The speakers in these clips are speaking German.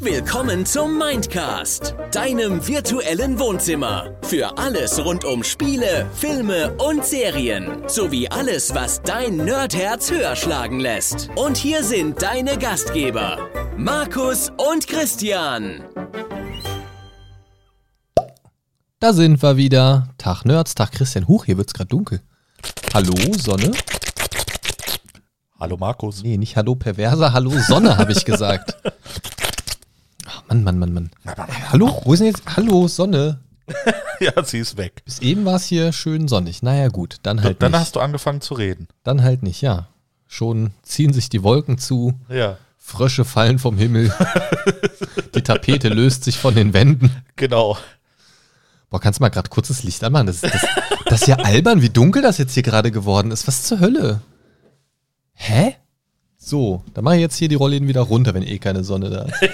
Willkommen zum Mindcast, deinem virtuellen Wohnzimmer. Für alles rund um Spiele, Filme und Serien. Sowie alles, was dein Nerdherz höher schlagen lässt. Und hier sind deine Gastgeber, Markus und Christian. Da sind wir wieder. Tag Nerds, Tag Christian. Huch, hier wird's gerade dunkel. Hallo, Sonne? Hallo Markus. Nee, nicht Hallo Perverser, Hallo Sonne, habe ich gesagt. Ach, Mann, Mann, Mann, Mann. Hallo, wo ist denn jetzt? Hallo, Sonne. Ja, sie ist weg. Bis eben war es hier schön sonnig. Naja, gut, dann halt Dann nicht. hast du angefangen zu reden. Dann halt nicht, ja. Schon ziehen sich die Wolken zu, Ja, Frösche fallen vom Himmel, die Tapete löst sich von den Wänden. genau. Boah, kannst du mal gerade kurzes Licht anmachen? Das, das, das ist ja albern, wie dunkel das jetzt hier gerade geworden ist. Was zur Hölle? Hä? So, dann mache ich jetzt hier die Rollläden wieder runter, wenn eh keine Sonne da ist.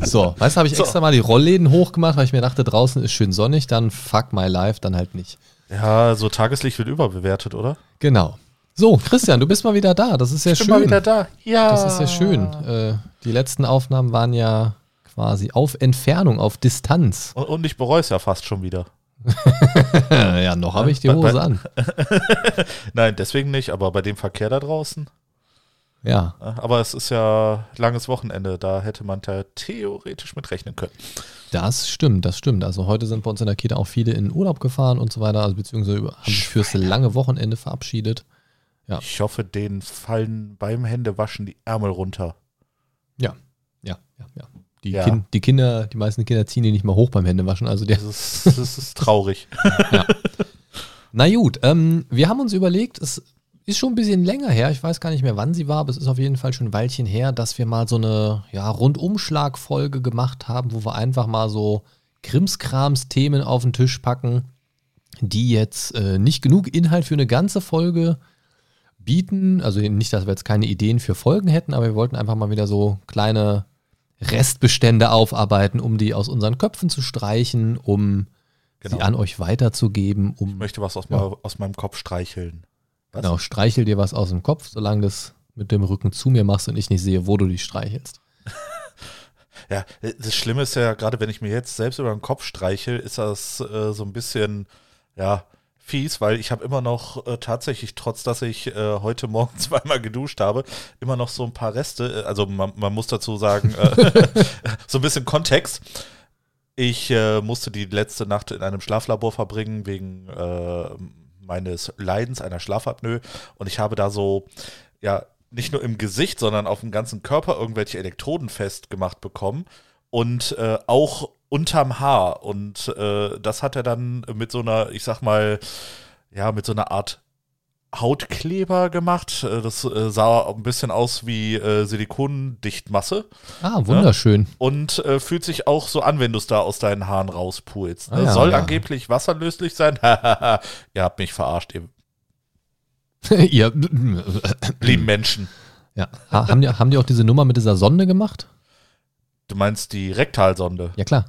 So, weißt du, habe ich So. extra mal die Rollläden hochgemacht, weil ich mir dachte, draußen ist schön sonnig, dann fuck my life, dann halt nicht. Ja, so Tageslicht wird überbewertet, oder? Genau. So, Christian, du bist mal wieder da. Das ist ja schön. da. Ja. Das ist ja schön. Äh, die letzten Aufnahmen waren ja quasi auf Entfernung, auf Distanz. Und, und ich bereue es ja fast schon wieder. ja, noch habe ich die bei- Hose bei- an. Nein, deswegen nicht, aber bei dem Verkehr da draußen. Ja. Aber es ist ja langes Wochenende, da hätte man da theoretisch mit rechnen können. Das stimmt, das stimmt. Also heute sind bei uns in der Kita auch viele in Urlaub gefahren und so weiter, also beziehungsweise haben sich fürs lange Wochenende verabschiedet. Ja. Ich hoffe, denen fallen beim Händewaschen die Ärmel runter. Ja, ja, ja, ja. Die, Ja. Kin die Kinder, die meisten Kinder ziehen die nicht mal hoch beim Händewaschen. Also der, Das ist, das ist traurig. Na gut, ähm, wir haben uns überlegt, es ist schon ein bisschen länger her, ich weiß gar nicht mehr, wann sie war, aber es ist auf jeden Fall schon ein Weilchen her, dass wir mal so eine ja, Rundumschlag-Folge gemacht haben, wo wir einfach mal so Krimskrams-Themen auf den Tisch packen, die jetzt äh, nicht genug Inhalt für eine ganze Folge bieten. Also nicht, dass wir jetzt keine Ideen für Folgen hätten, aber wir wollten einfach mal wieder so kleine Restbestände aufarbeiten, um die aus unseren Köpfen zu streichen, um sie Genau. an euch weiterzugeben, um Ich möchte was aus, Ja. mal, aus meinem Kopf streicheln. Was? Genau, streichel dir was aus dem Kopf, solange du es mit dem Rücken zu mir machst und ich nicht sehe, wo du dich streichelst. Ja, das Schlimme ist ja, gerade wenn ich mir jetzt selbst über den Kopf streichel, ist das äh, so ein bisschen, ja, fies, weil ich habe immer noch äh, tatsächlich, trotz dass ich äh, heute Morgen zweimal geduscht habe, immer noch so ein paar Reste. Äh, Also man, man muss dazu sagen, äh, so ein bisschen Kontext. Ich äh, musste die letzte Nacht in einem Schlaflabor verbringen wegen meines Leidens, einer Schlafapnoe. Und ich habe da so, ja, nicht nur im Gesicht, sondern auf dem ganzen Körper irgendwelche Elektroden festgemacht bekommen. Und äh, auch unterm Haar. Und äh, das hat er dann mit so einer, ich sag mal, ja, mit so einer Art Hautkleber gemacht. Äh, Das äh, sah ein bisschen aus wie äh, Silikondichtmasse Ah, wunderschön. und äh, fühlt sich auch so an, wenn du es da aus deinen Haaren rauspulst. Ah ja, Soll ja. angeblich wasserlöslich sein. ihr habt mich verarscht, ihr Ihr, lieben Menschen. ja. Ha- haben, die, haben die auch diese Nummer mit dieser Sonde gemacht? Du meinst die Rektalsonde, Ja, klar.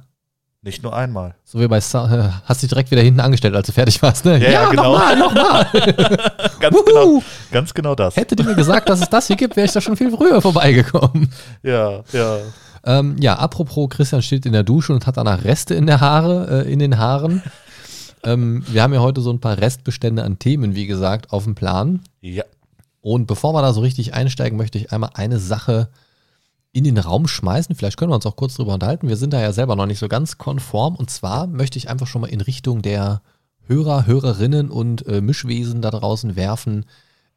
Nicht nur einmal. So wie bei Sa äh, hast dich direkt wieder hinten angestellt, als du fertig warst, ne? Ja, ja, genau. nochmal, nochmal. Ganz Wuhu. genau, ganz genau das. Hätte die mir gesagt, dass es das hier gibt, wäre ich da schon viel früher vorbeigekommen. Ja, ja. Ähm, ja, apropos, Christian steht in der Dusche und hat danach Reste in der Haare, äh, in den Haaren. ähm, wir haben ja heute so ein paar Restbestände an Themen, wie gesagt, auf dem Plan. Ja. Und bevor wir da so richtig einsteigen, möchte ich einmal eine Sache in den Raum schmeißen. Vielleicht können wir uns auch kurz drüber unterhalten. Wir sind da ja selber noch nicht so ganz konform. Und zwar möchte ich einfach schon mal in Richtung der Hörer, Hörerinnen und äh, Mischwesen da draußen werfen.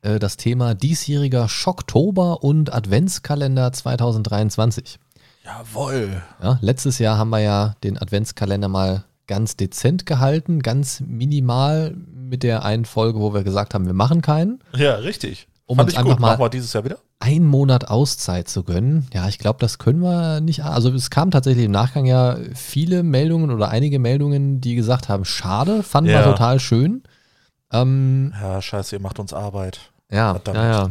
Äh, das Thema diesjähriger Schocktober und Adventskalender 2023. Jawohl. Ja, letztes Jahr haben wir ja den Adventskalender mal ganz dezent gehalten, ganz minimal mit der einen Folge, wo wir gesagt haben, wir machen keinen. Ja, richtig. Um Fand uns einfach gut. mal- wir dieses Jahr wieder? einen Monat Auszeit zu gönnen. Ja, ich glaube, das können wir nicht. Also es kam tatsächlich im Nachgang ja viele Meldungen oder einige Meldungen, die gesagt haben, schade, fanden wir Ja. total schön. Ähm, Ja, scheiße, ihr macht uns Arbeit. ja, Verdammt. ja,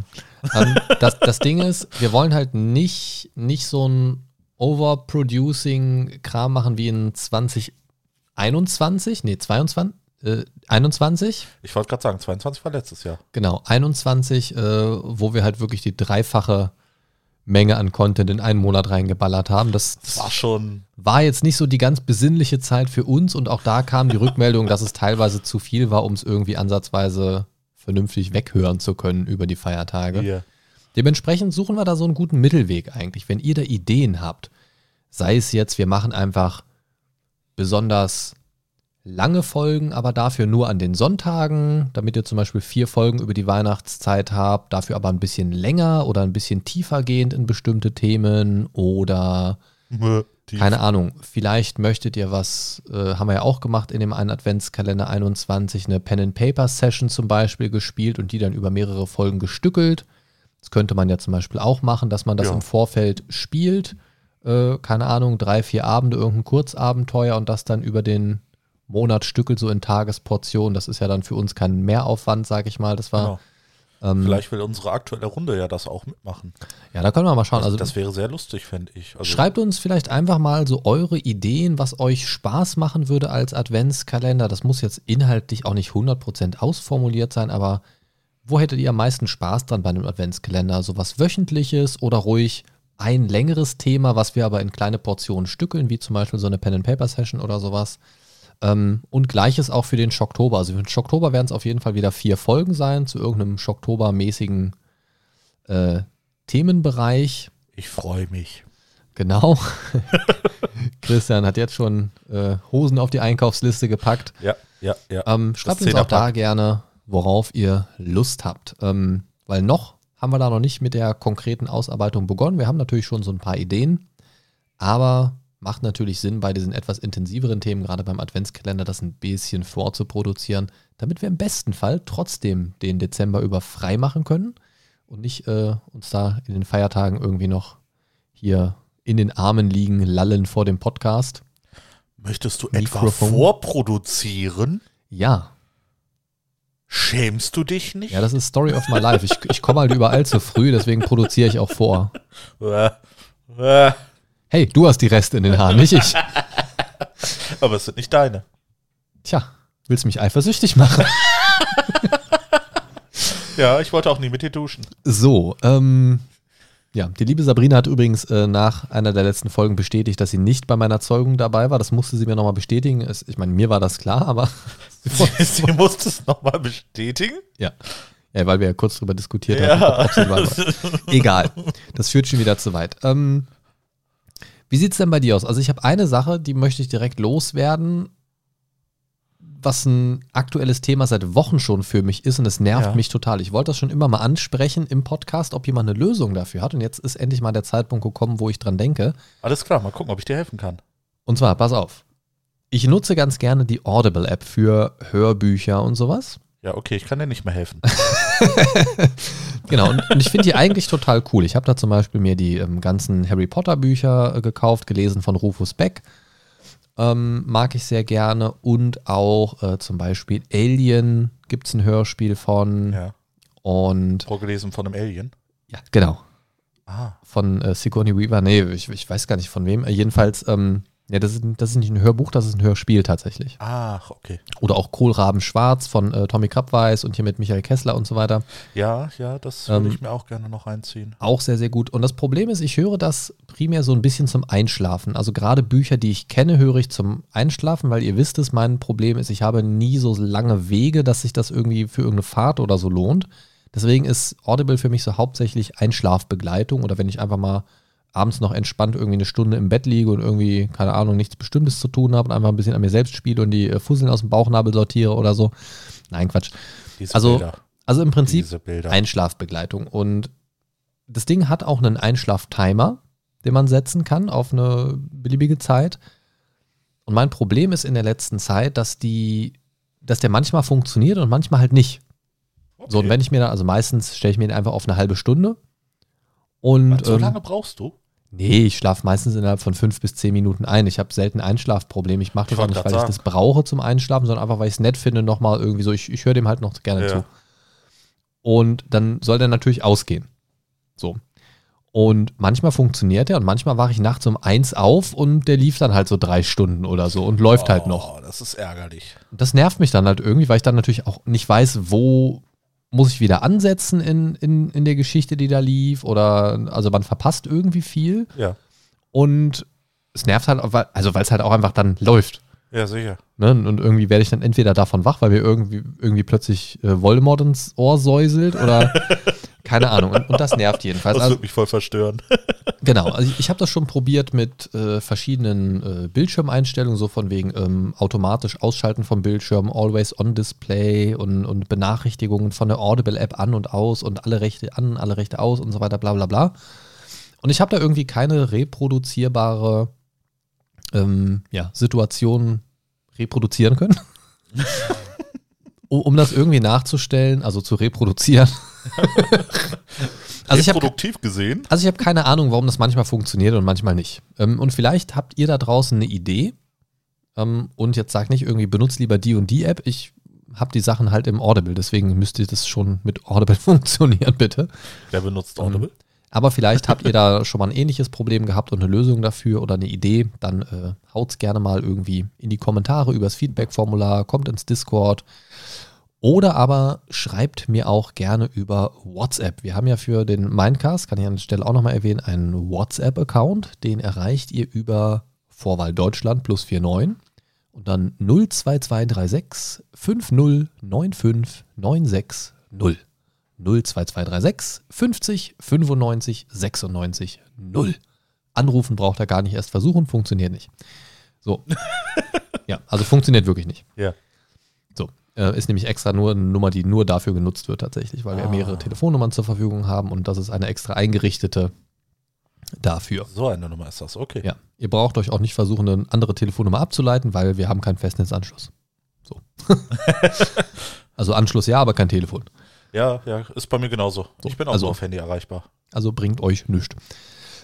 ja. ähm, das, das Ding ist, wir wollen halt nicht, nicht so ein Overproducing-Kram machen wie in 2021, nee, 22, äh, 21. Ich wollte gerade sagen, 22 war letztes Jahr. Genau, 21, äh, wo wir halt wirklich die dreifache Menge an Content in einen Monat reingeballert haben. Das, Das war schon. war jetzt nicht so die ganz besinnliche Zeit für uns und auch da kam die Rückmeldung, dass es teilweise zu viel war, um es irgendwie ansatzweise vernünftig weghören zu können über die Feiertage. Hier. Dementsprechend suchen wir da so einen guten Mittelweg eigentlich. Wenn ihr da Ideen habt, sei es jetzt, wir machen einfach besonders lange Folgen, aber dafür nur an den Sonntagen, damit ihr zum Beispiel vier Folgen über die Weihnachtszeit habt, dafür aber ein bisschen länger oder ein bisschen tiefer gehend in bestimmte Themen oder Die- keine Ahnung, vielleicht möchtet ihr was, äh, haben wir ja auch gemacht in dem einen Adventskalender 21, eine Pen-and-Paper-Session zum Beispiel gespielt und die dann über mehrere Folgen gestückelt. Das könnte man ja zum Beispiel auch machen, dass man das Ja. im Vorfeld spielt. Äh, keine Ahnung, drei, vier Abende, irgendein Kurzabenteuer und das dann über den Monat stückelt, so in Tagesportionen. Das ist ja dann für uns kein Mehraufwand, sag ich mal. Das war, Genau. ähm, Vielleicht will unsere aktuelle Runde ja das auch mitmachen. ja, da können wir mal schauen. Also, Also, das wäre sehr lustig, fände ich. Also, Schreibt uns vielleicht einfach mal so eure Ideen, was euch Spaß machen würde als Adventskalender. Das muss jetzt inhaltlich auch nicht 100% ausformuliert sein, aber wo hättet ihr am meisten Spaß dran bei einem Adventskalender? So was Wöchentliches oder ruhig ein längeres Thema, was wir aber in kleine Portionen stückeln, wie zum Beispiel so eine Pen-and-Paper-Session oder sowas. Ähm, und gleiches auch für den Schocktober. Also für den Schocktober werden es auf jeden Fall wieder vier Folgen sein zu irgendeinem Schocktober-mäßigen äh, Themenbereich. ich freue mich. Genau. Christian hat jetzt schon äh, Hosen auf die Einkaufsliste gepackt. Ja, ja, ja. Ähm, schreibt uns auch da gerne, worauf ihr Lust habt. Ähm, weil noch haben wir da noch nicht mit der konkreten Ausarbeitung begonnen. Wir haben natürlich schon so ein paar Ideen, aber macht natürlich Sinn, bei diesen etwas intensiveren Themen, gerade beim Adventskalender, das ein bisschen vorzuproduzieren, damit wir im besten Fall trotzdem den Dezember über frei machen können und nicht äh, uns da in den Feiertagen irgendwie noch hier in den Armen liegen, lallen vor dem Podcast. Möchtest du etwa Mikrofon. vorproduzieren? Ja, Schämst du dich nicht? Ja, das ist Story of my life. Ich, ich komme halt überall zu früh, deswegen produziere ich auch vor. Hey, du hast die Reste in den Haaren, nicht ich. aber es sind nicht deine. Tja, willst mich eifersüchtig machen? Ja, ich wollte auch nie mit dir duschen. So, ähm, ja, die liebe Sabrina hat übrigens äh, nach einer der letzten Folgen bestätigt, dass sie nicht bei meiner Zeugung dabei war. Das musste sie mir nochmal bestätigen. Es, ich meine, mir war das klar, aber Sie musste es nochmal bestätigen. ja. Ja, weil wir ja kurz drüber diskutiert haben. ob- sie war. Egal. Das führt schon wieder zu weit. Ähm, wie sieht es denn bei dir aus? Also ich habe eine Sache, die möchte ich direkt loswerden, was ein aktuelles Thema seit Wochen schon für mich ist und es nervt Ja. mich total. Ich wollte das schon immer mal ansprechen im Podcast, ob jemand eine Lösung dafür hat und jetzt ist endlich mal der Zeitpunkt gekommen, wo ich dran denke. Alles klar, mal gucken, ob ich dir helfen kann. Und zwar, pass auf. Ich nutze ganz gerne die Audible-App für Hörbücher und sowas. Ja, okay, ich kann dir nicht mehr helfen. Genau, und, und ich finde die eigentlich total cool. Ich habe da zum Beispiel mir die ähm, ganzen Harry Potter Bücher äh, gekauft, gelesen von Rufus Beck. Ähm, mag ich sehr gerne. Und auch äh, zum Beispiel Alien gibt es ein Hörspiel von. Ja. Und Vorgelesen von einem Alien. ja, genau. Ah, Von äh, Sigourney Weaver. Nee, ich, ich weiß gar nicht von wem. Äh, jedenfalls, ähm, ja, das ist, das ist nicht ein Hörbuch, das ist ein Hörspiel tatsächlich. ach, okay. Oder auch Kohlraben Schwarz von äh, Tommy Krabweis und hier mit Michael Kessler und so weiter. Ja, ja, das Ähm, würde ich mir auch gerne noch reinziehen. Auch sehr, sehr gut. Und das Problem ist, ich höre das primär so ein bisschen zum Einschlafen. Also gerade Bücher, die ich kenne, höre ich zum Einschlafen, weil ihr wisst es, mein Problem ist, ich habe nie so lange Wege, dass sich das irgendwie für irgendeine Fahrt oder so lohnt. Deswegen ist Audible für mich so hauptsächlich Einschlafbegleitung oder wenn ich einfach mal abends noch entspannt irgendwie eine Stunde im Bett liege und irgendwie, keine Ahnung, nichts Bestimmtes zu tun habe und einfach ein bisschen an mir selbst spiele und die äh, Fusseln aus dem Bauchnabel sortiere oder so. Nein, Quatsch. Diese Also, Bilder. also im Prinzip. Einschlafbegleitung. Und das Ding hat auch einen Einschlaftimer, den man setzen kann auf eine beliebige Zeit. Und mein Problem ist in der letzten Zeit, dass die, dass der manchmal funktioniert und manchmal halt nicht. So, und Okay. wenn ich mir dann, also meistens stelle ich mir den einfach auf eine halbe Stunde. Und so ähm, lange brauchst du? Nee, ich schlafe meistens innerhalb von fünf bis zehn Minuten ein. Ich habe selten Einschlafprobleme. Ich mache das Ich auch nicht, weil ich sagen. das brauche zum Einschlafen, sondern einfach, weil ich es nett finde, nochmal irgendwie so. Ich, ich höre dem halt noch gerne Ja. zu. Und dann soll der natürlich ausgehen. So. Und manchmal funktioniert er und manchmal wache ich nachts um eins auf und der lief dann halt so drei Stunden oder so und läuft halt noch. Oh, das ist ärgerlich. Das nervt mich dann halt irgendwie, weil ich dann natürlich auch nicht weiß, wo muss ich wieder ansetzen in, in, in der Geschichte, die da lief? Oder also man verpasst irgendwie viel. Ja. Und es nervt halt, weil- also weil es halt auch einfach dann läuft. Ja, sicher. Ne? Und irgendwie werde ich dann entweder davon wach, weil mir irgendwie, irgendwie plötzlich äh, Voldemort ins Ohr säuselt oder keine Ahnung. Und, und das nervt jedenfalls. Das Also, würde mich voll verstören. genau, also ich, ich habe das schon probiert mit äh, verschiedenen äh, Bildschirmeinstellungen, so von wegen ähm, automatisch Ausschalten vom Bildschirm, Always on Display und, und Benachrichtigungen von der Audible-App an und aus und alle Rechte an, alle Rechte aus und so weiter, bla bla bla. Und ich habe da irgendwie keine reproduzierbare ähm, ja, Situation reproduzieren können. um, das irgendwie nachzustellen, also zu reproduzieren. also ich habe produktiv gesehen. also ich habe keine Ahnung, warum das manchmal funktioniert und manchmal nicht. Ähm, und vielleicht habt ihr da draußen eine Idee. Ähm, und jetzt sagt nicht irgendwie, benutzt lieber die und die App. Ich habe die Sachen halt im Audible, deswegen müsste das schon mit Audible funktionieren, bitte. Wer benutzt Audible? Aber vielleicht habt ihr da schon mal ein ähnliches Problem gehabt und eine Lösung dafür oder eine Idee, dann äh, haut's gerne mal irgendwie in die Kommentare übers Feedback-Formular, kommt ins Discord oder aber schreibt mir auch gerne über WhatsApp. Wir haben ja für den Mindcast, kann ich an der Stelle auch nochmal erwähnen, einen WhatsApp-Account, den erreicht ihr über Vorwahl Deutschland plus 49 und dann 02236 5095 960. 02236 50 95 96 0. Anrufen braucht er gar nicht erst versuchen, funktioniert nicht. So. ja, also funktioniert wirklich nicht. Ja. So. Äh, ist nämlich extra nur eine Nummer, die nur dafür genutzt wird tatsächlich, weil wir Ah. mehrere Telefonnummern zur Verfügung haben und das ist eine extra eingerichtete dafür. So eine Nummer ist das, okay. Ja. Ihr braucht euch auch nicht versuchen, eine andere Telefonnummer abzuleiten, weil wir haben keinen Festnetzanschluss. So. also Anschluss ja, aber kein Telefon. Ja, ja, ist bei mir genauso. So, ich bin auch also- so auf Handy erreichbar. Also bringt euch nichts.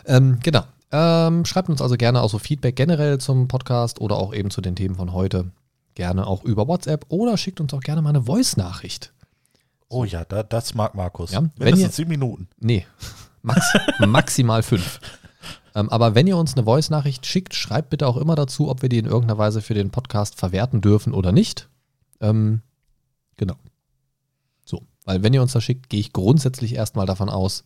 Ähm, genau. Ähm, schreibt uns also gerne auch so Feedback generell zum Podcast oder auch eben zu den Themen von heute. Gerne auch über WhatsApp oder schickt uns auch gerne mal eine Voice-Nachricht. Oh ja, da, das mag Markus. Ja, wenn Mindestens ihr- sieben Minuten. Nee, max, maximal fünf. Ähm, aber wenn ihr uns eine Voice-Nachricht schickt, schreibt bitte auch immer dazu, ob wir die in irgendeiner Weise für den Podcast verwerten dürfen oder nicht. Ähm, genau. Weil wenn ihr uns das schickt, gehe ich grundsätzlich erstmal davon aus,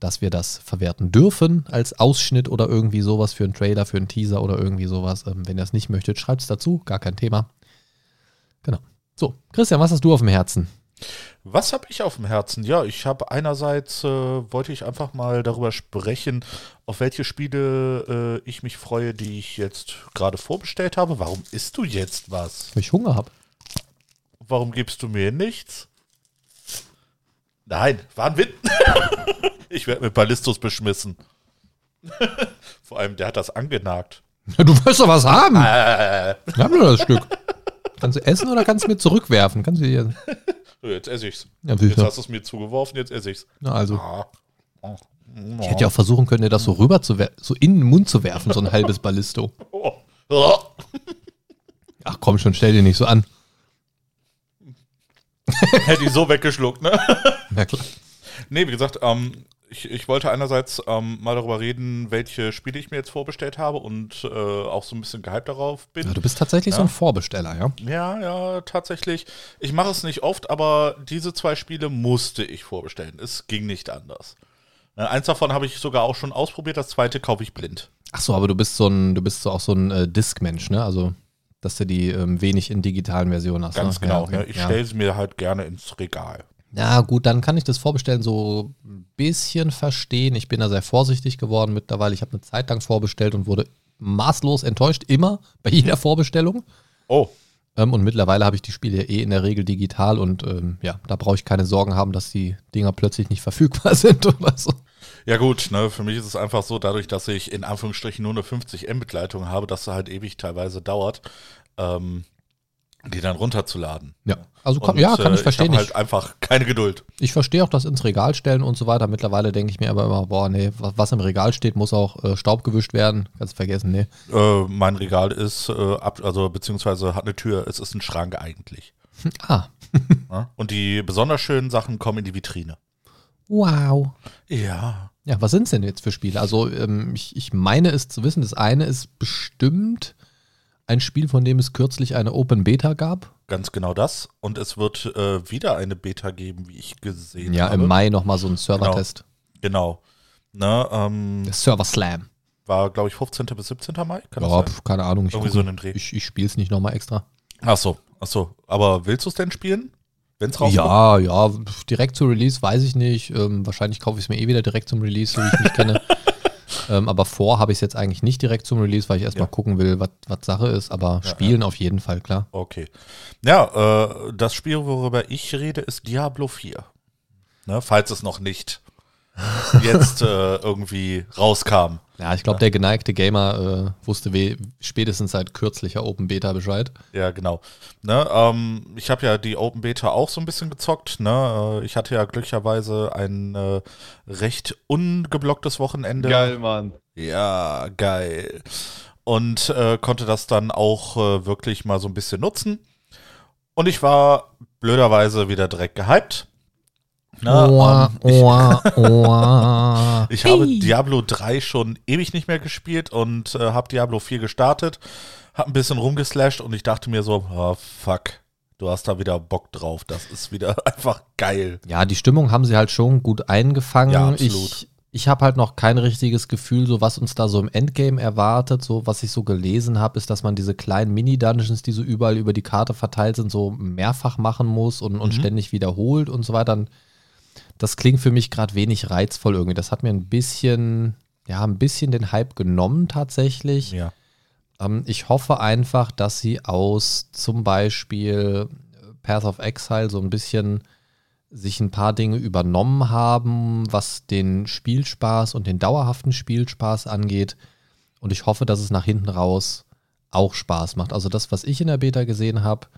dass wir das verwerten dürfen als Ausschnitt oder irgendwie sowas für einen Trailer, für einen Teaser oder irgendwie sowas. Ähm, wenn ihr es nicht möchtet, schreibt es dazu, gar kein Thema. Genau. So, Christian, was hast du auf dem Herzen? Was habe ich auf dem Herzen? Ja, ich habe einerseits, äh, wollte ich einfach mal darüber sprechen, auf welche Spiele äh, ich mich freue, die ich jetzt gerade vorbestellt habe. Warum isst du jetzt was? Weil ich Hunger habe. Warum gibst du mir nichts? Nein, war ein Witz. ich werde mit Ballistus beschmissen. Vor allem, der hat das angenagt. Du wirst doch was haben. Äh, Wir haben nur das Stück. Kannst du essen oder kannst du mir zurückwerfen? Kannst du dir. jetzt esse ich's. Ja, Jetzt hast du es mir zugeworfen, jetzt esse ich's. Na, also. Ah. Oh. Ich hätte ja auch versuchen können, dir das so rüber zu so in den Mund zu werfen, so ein halbes Ballisto. Oh. Oh. Ach komm schon, stell dir nicht so an. Hätte ich so weggeschluckt, ne? Na klar. Nee, wie gesagt, ähm, ich, ich wollte einerseits ähm, mal darüber reden, welche Spiele ich mir jetzt vorbestellt habe und äh, auch so ein bisschen gehypt darauf bin. Ja, du bist tatsächlich so Ja. ein Vorbesteller, ja? Ja, ja, tatsächlich. Ich mache es nicht oft, aber diese zwei Spiele musste ich vorbestellen. Es ging nicht anders. Äh, Eins davon habe ich sogar auch schon ausprobiert, das zweite kaufe ich blind. Ach so, aber du bist so ein, du bist so auch so ein äh, Disk-Mensch, ne? Also, dass du die ähm, wenig in digitalen Versionen hast. Ganz ne? genau. Ja, okay. ne? Ich ja. stelle sie mir halt gerne ins Regal. Ja, gut, dann kann ich das Vorbestellen so ein bisschen verstehen. Ich bin da sehr vorsichtig geworden mittlerweile. Ich habe eine Zeit lang vorbestellt und wurde maßlos enttäuscht, immer bei jeder Vorbestellung. Oh, Ähm, und mittlerweile habe ich die Spiele eh in der Regel digital und ähm, ja, da brauche ich keine Sorgen haben, dass die Dinger plötzlich nicht verfügbar sind oder so. Ja gut, ne? für mich ist es einfach so, dadurch, dass ich in Anführungsstrichen nur eine 50 M-Begleitung habe, dass es halt ewig teilweise dauert, ähm, die dann runterzuladen. Ja, also kann, Und, ja, kann äh, ich verstehen. Ich Ich, habe halt einfach keine Geduld. ich verstehe auch das ins Regal stellen und so weiter. Mittlerweile denke ich mir aber immer, boah, nee, was, im Regal steht, muss auch äh, Staub gewischt werden. Kannst du vergessen, nee. Äh, mein Regal ist, äh, ab, also beziehungsweise hat eine Tür, es ist ein Schrank eigentlich. Ah, Ne? Und die besonders schönen Sachen kommen in die Vitrine. Wow. Ja. Ja, was sind es denn jetzt für Spiele? Also, ähm, ich, ich meine es zu wissen, das eine ist bestimmt ein Spiel, von dem es kürzlich eine Open Beta gab. Ganz genau das. Und es wird äh, wieder eine Beta geben, wie ich gesehen Ja, habe. im Mai nochmal so ein Servertest. Genau. Ne, ähm, Der Server Slam. war, glaube ich, 15. bis 17. Mai. Kann das Ja, sein? pf, keine Ahnung. Ich, Irgendwie so in den Dreh. ich, ich spiele es nicht nochmal extra. Ach so, ach so. Aber willst du es denn spielen? Wenn es rauskommt? Ja, ja, direkt zu Release weiß ich nicht. Ähm, wahrscheinlich kaufe ich es mir eh wieder direkt zum Release, so wie ich mich kenne. Ähm, aber vor habe ich es jetzt eigentlich nicht direkt zum Release, weil ich erstmal Ja. gucken will, was Sache ist. Aber spielen auf jeden Fall, klar. Okay. Ja, äh, das Spiel, worüber ich rede, ist Diablo 4. Ne, falls es noch nicht jetzt äh, irgendwie rauskam. Ja, ich glaube, der geneigte Gamer äh, wusste we spätestens seit kürzlicher Open Beta Bescheid. Ja, genau. Ne, ähm, ich habe ja die Open Beta auch so ein bisschen gezockt. Ne? Äh, Ich hatte ja glücklicherweise ein äh, recht ungeblocktes Wochenende. Mann. Ja, geil. Und äh, konnte das dann auch äh, wirklich mal so ein bisschen nutzen. Und ich war blöderweise wieder direkt gehypt. Na, Oa, ähm, ich, ich habe Diablo 3 schon ewig nicht mehr gespielt und äh, habe Diablo 4 gestartet, habe ein bisschen rumgeslasht und ich dachte mir so, oh, fuck, du hast da wieder Bock drauf. Das ist wieder einfach geil. Ja, die Stimmung haben sie halt schon gut eingefangen. Ja, absolut. Ich, ich habe halt noch kein richtiges Gefühl, so was uns da so im Endgame erwartet. So was ich so gelesen habe, ist, dass man diese kleinen Mini-Dungeons, die so überall über die Karte verteilt sind, so mehrfach machen muss und, und Mhm. ständig wiederholt und so weiter. Und Das klingt für mich gerade wenig reizvoll irgendwie. Das hat mir ein bisschen, ja, ein bisschen den Hype genommen tatsächlich. Ja. Ähm, ich hoffe einfach, dass sie aus zum Beispiel Path of Exile so ein bisschen sich ein paar Dinge übernommen haben, was den Spielspaß und den dauerhaften Spielspaß angeht. Und ich hoffe, dass es nach hinten raus auch Spaß macht. Also das, was ich in der Beta gesehen habe,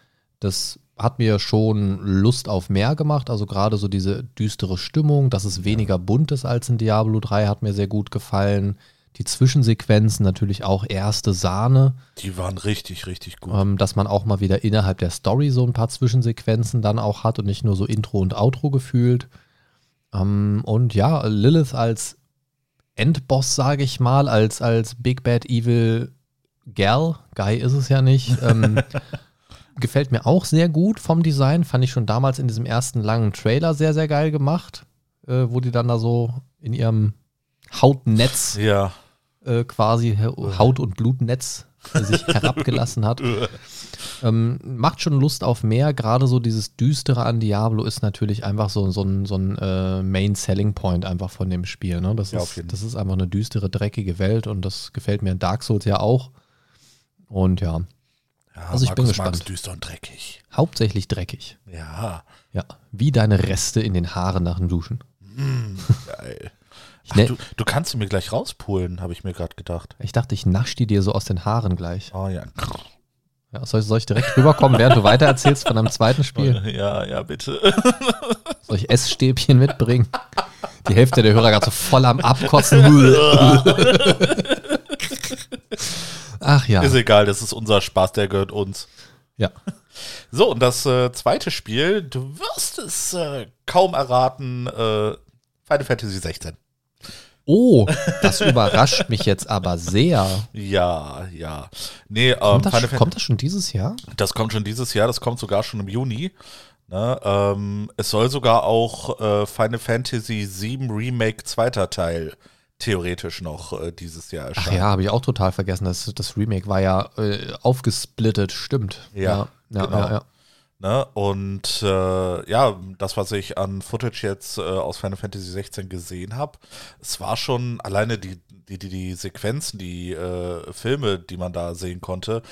das hat mir schon Lust auf mehr gemacht. Also gerade so diese düstere Stimmung, dass es weniger bunt ist als in Diablo 3, hat mir sehr gut gefallen. Die Zwischensequenzen natürlich auch erste Sahne. Die waren richtig, richtig gut. Ähm, dass man auch mal wieder innerhalb der Story so ein paar Zwischensequenzen dann auch hat und nicht nur so Intro und Outro gefühlt. Ähm, und ja, Lilith als Endboss, sage ich mal, als, als Big Bad Evil Gal, Guy ist es ja nicht, ähm, gefällt mir auch sehr gut vom Design. Fand ich schon damals in diesem ersten langen Trailer sehr, sehr geil gemacht, äh, wo die dann da so in ihrem Hautnetz ja. äh, quasi Haut- und Blutnetz sich herabgelassen hat. Ähm, macht schon Lust auf mehr. Gerade so dieses Düstere an Diablo ist natürlich einfach so, so ein, so ein äh, Main Selling Point einfach von dem Spiel. Ne? Das, Ja, ist, das ist einfach eine düstere, dreckige Welt und das gefällt mir in Dark Souls ja auch. Und ja, ja Also ich bin Markus mag's gespannt. düster und dreckig. hauptsächlich dreckig. Ja. Ja, wie deine Reste in den Haaren nach dem Duschen. Mm, geil. Ach, ne, du, du kannst sie mir gleich rauspulen, habe ich mir gerade gedacht. ich dachte, ich nasch die dir so aus den Haaren gleich. Oh ja. Ja, soll, ich- soll ich direkt rüberkommen, während du weitererzählst von deinem zweiten Spiel? Ja, ja, bitte. Soll ich Essstäbchen mitbringen? Die Hälfte der Hörer gerade so voll am Abkotzen. Ach ja. Ist egal, das ist unser Spaß, der gehört uns. Ja. So, und das äh, zweite Spiel, du wirst es äh, kaum erraten, äh, Final Fantasy 16. Oh, das überrascht mich jetzt aber sehr. Ja, ja. Nee, ähm, Kommt das, Final kommt das schon dieses Jahr? Das kommt schon dieses Jahr, das kommt sogar schon im Juni. Ne, ähm, es soll sogar auch äh, Final Fantasy VII Remake zweiter Teil theoretisch noch äh, dieses Jahr Ach erscheinen. ja, habe ich auch total vergessen. Das, das Remake war ja äh, aufgesplittet, stimmt. Ja, ja, genau. ja, ja. Ne? Und äh, ja, das, was ich an Footage jetzt äh, aus Final Fantasy 16 gesehen habe, es war schon alleine die, die, die, die Sequenzen, die äh, Filme, die man da sehen konnte,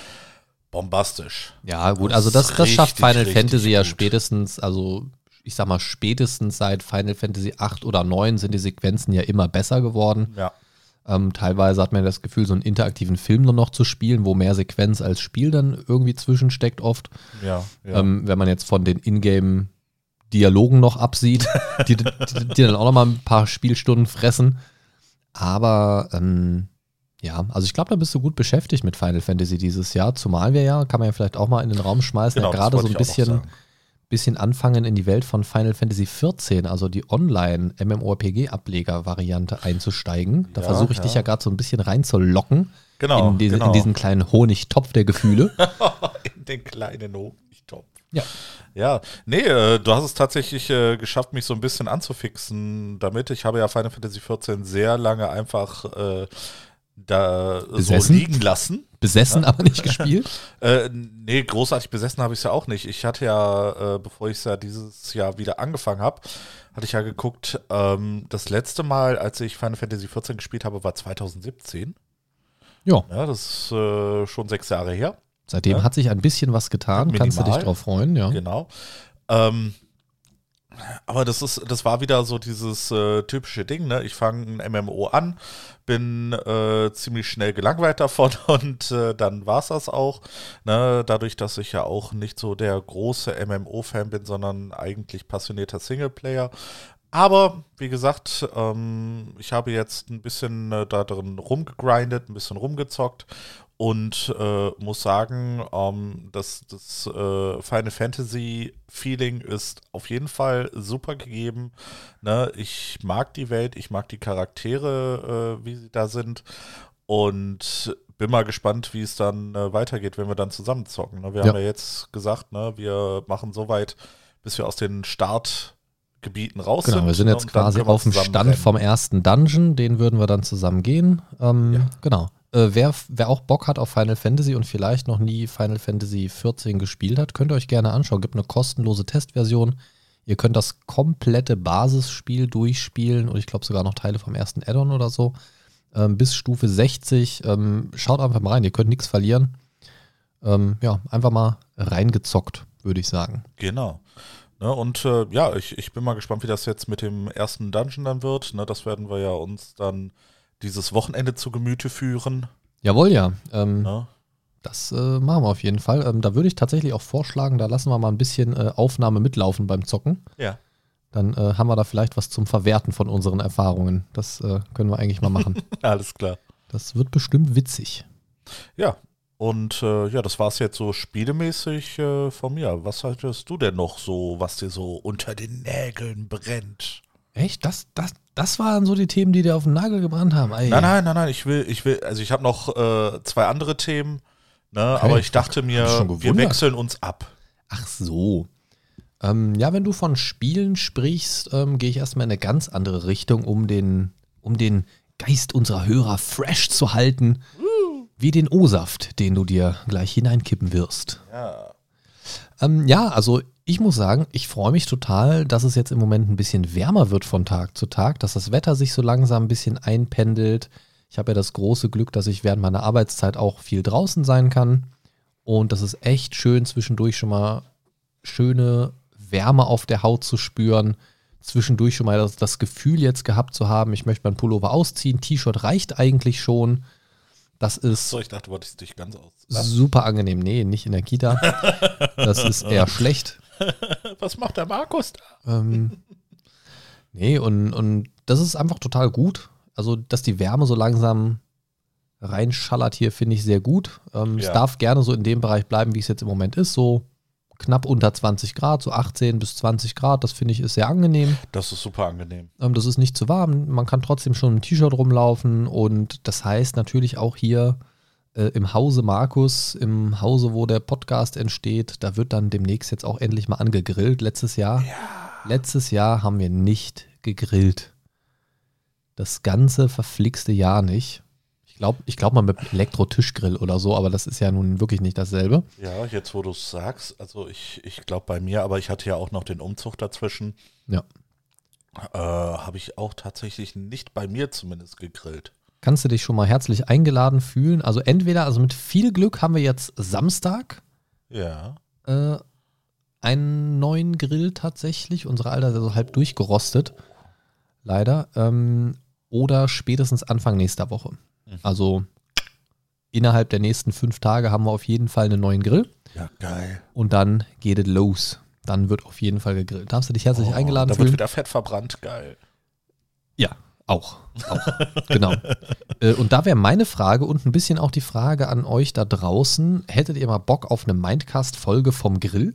bombastisch. Ja, gut, also das, das schafft richtig, Final richtig Fantasy ja gut. spätestens, also ich sag mal, spätestens seit Final Fantasy 8 oder 9 sind die Sequenzen ja immer besser geworden. Ja. Ähm, teilweise hat man das Gefühl, so einen interaktiven Film nur noch zu spielen, wo mehr Sequenz als Spiel dann irgendwie zwischensteckt oft. Ja, ja. Ähm, wenn man jetzt von den Ingame-Dialogen noch absieht, die, die, die dann auch noch mal ein paar Spielstunden fressen. Aber ähm, ja, also ich glaube, da bist du gut beschäftigt mit Final Fantasy dieses Jahr, zumal wir ja, kann man ja vielleicht auch mal in den Raum schmeißen, Genau, ja gerade so ein bisschen. Bisschen anfangen, in die Welt von Final Fantasy XIV, also die Online-MMORPG-Ableger-Variante einzusteigen. Da Ja, versuche ich dich ja. ja gerade so ein bisschen reinzulocken Genau, in, diese, genau. in diesen kleinen Honigtopf der Gefühle. In den kleinen Honigtopf. ja. Ja, nee, äh, du hast es tatsächlich äh, geschafft, mich so ein bisschen anzufixen damit. Ich habe ja Final Fantasy XIV sehr lange einfach äh, da so Besessen? liegen lassen. Besessen, aber nicht gespielt. Äh, nee, großartig besessen habe ich es ja auch nicht. Ich hatte ja, äh, bevor ich es ja dieses Jahr wieder angefangen habe, hatte ich ja geguckt, ähm, das letzte Mal, als ich Final Fantasy XIV gespielt habe, war 2017. Ja, Ja, das ist äh, schon sechs Jahre her. seitdem Ja. hat sich ein bisschen was getan. Kannst du dich Minimal. drauf freuen, ja. Genau. Ähm, aber das ist, das war wieder so dieses äh, typische Ding, ne? Ich fange ein MMO an, bin äh, ziemlich schnell gelangweilt davon und äh, dann war es das auch. Ne? Dadurch, dass ich ja auch nicht so der große MMO-Fan bin, sondern eigentlich passionierter Singleplayer. Aber wie gesagt, ähm, ich habe jetzt ein bisschen äh, da drin rumgegrindet, ein bisschen rumgezockt und äh, muss sagen, ähm, dass das äh, Final Fantasy Feeling ist auf jeden Fall super gegeben. Ne? Ich mag die Welt, ich mag die Charaktere, äh, wie sie da sind und bin mal gespannt, wie es dann äh, weitergeht, wenn wir dann zusammen zocken. Ne? Wir Ja. haben ja jetzt gesagt, ne, wir machen so weit, bis wir aus den Startgebieten raus Genau, sind. wir sind jetzt quasi auf dem Stand rennen. vom ersten Dungeon, den würden wir dann zusammen gehen. Ähm, Ja. Genau. Äh, wer, wer auch Bock hat auf Final Fantasy und vielleicht noch nie Final Fantasy 14 gespielt hat, könnt ihr euch gerne anschauen. Gibt eine kostenlose Testversion. Ihr könnt das komplette Basisspiel durchspielen und ich glaube sogar noch Teile vom ersten Add-on oder so. Ähm, bis Stufe 60. Ähm, schaut einfach mal rein, ihr könnt nichts verlieren. Ähm, ja, einfach mal reingezockt, würde ich sagen. Genau. Ne, und äh, ja, ich, ich bin mal gespannt, wie das jetzt mit dem ersten Dungeon dann wird. Ne, das werden wir ja uns dann dieses Wochenende zu Gemüte führen. Jawohl, ja. Ähm, Ne? Das äh, machen wir auf jeden Fall. Ähm, da würde ich tatsächlich auch vorschlagen, da lassen wir mal ein bisschen äh, Aufnahme mitlaufen beim Zocken. Ja. Dann äh, haben wir da vielleicht was zum Verwerten von unseren Erfahrungen. Das äh, können wir eigentlich mal machen. Alles klar. das wird bestimmt witzig. Ja. Und äh, ja, das war es jetzt so spielemäßig äh, von mir. Was hattest du denn noch so, was dir so unter den Nägeln brennt? Echt? Das, das, das waren so die Themen, die dir auf den Nagel gebrannt haben? Ey. Nein, nein, nein, nein, ich will, ich will, also ich habe noch äh, zwei andere Themen, ne, Okay. aber ich dachte mir, wir wechseln uns ab. Ach so. Ähm, ja, wenn du von Spielen sprichst, ähm, gehe ich erstmal in eine ganz andere Richtung, um den, um den Geist unserer Hörer fresh zu halten. Wie den O-Saft, den du dir gleich hineinkippen wirst. Ja. Ähm, ja, also ich muss sagen, ich freue mich total, dass es jetzt im Moment ein bisschen wärmer wird von Tag zu Tag, dass das Wetter sich so langsam ein bisschen einpendelt. Ich habe ja das große Glück, dass ich während meiner Arbeitszeit auch viel draußen sein kann. Und das ist echt schön, zwischendurch schon mal schöne Wärme auf der Haut zu spüren. Zwischendurch schon mal das, das Gefühl jetzt gehabt zu haben, ich möchte meinen Pullover ausziehen. T-Shirt reicht eigentlich schon. Das ist So, ich dachte, du wolltest dich ganz aus. super angenehm. Nee, nicht in der Kita. Das ist eher schlecht. Was macht der Markus da? Ähm, nee, und, und das ist einfach total gut. Also, dass die Wärme so langsam reinschallert hier, finde ich sehr gut. Ähm, Es Ja. darf gerne so in dem Bereich bleiben, wie es jetzt im Moment ist, so knapp unter 20 Grad, so 18 bis 20 Grad. Das finde ich ist sehr angenehm. Das ist super angenehm. Ähm, das ist nicht zu warm. Man kann trotzdem schon im T-Shirt rumlaufen und das heißt natürlich auch hier äh, im Hause Markus, im Hause, wo der Podcast entsteht, da wird dann demnächst jetzt auch endlich mal angegrillt. Letztes Jahr, letztes Jahr haben wir nicht gegrillt. Das ganze verflixte Jahr nicht. Ich glaube ich glaub mal mit Elektro-Tischgrill oder so, aber das ist ja nun wirklich nicht dasselbe. Ja, jetzt wo du es sagst, also ich, ich glaube bei mir, aber ich hatte ja auch noch den Umzug dazwischen, Ja. äh, habe ich auch tatsächlich nicht bei mir zumindest gegrillt. Kannst du dich schon mal herzlich eingeladen fühlen. Also entweder, also mit viel Glück haben wir jetzt Samstag Ja. äh, einen neuen Grill tatsächlich. Unsere alte ist also halb durchgerostet. Leider. Ähm, oder spätestens Anfang nächster Woche. Mhm. Also innerhalb der nächsten fünf Tage haben wir auf jeden Fall einen neuen Grill. Ja, geil. Und dann geht es los. Dann wird auf jeden Fall gegrillt. Darfst du dich herzlich Oh, eingeladen Da wird fühlen? wieder Fett verbrannt, geil. Ja, auch. auch. genau. Äh, Und da wäre meine Frage und ein bisschen auch die Frage an euch da draußen: Hättet ihr mal Bock auf eine Mindcast-Folge vom Grill?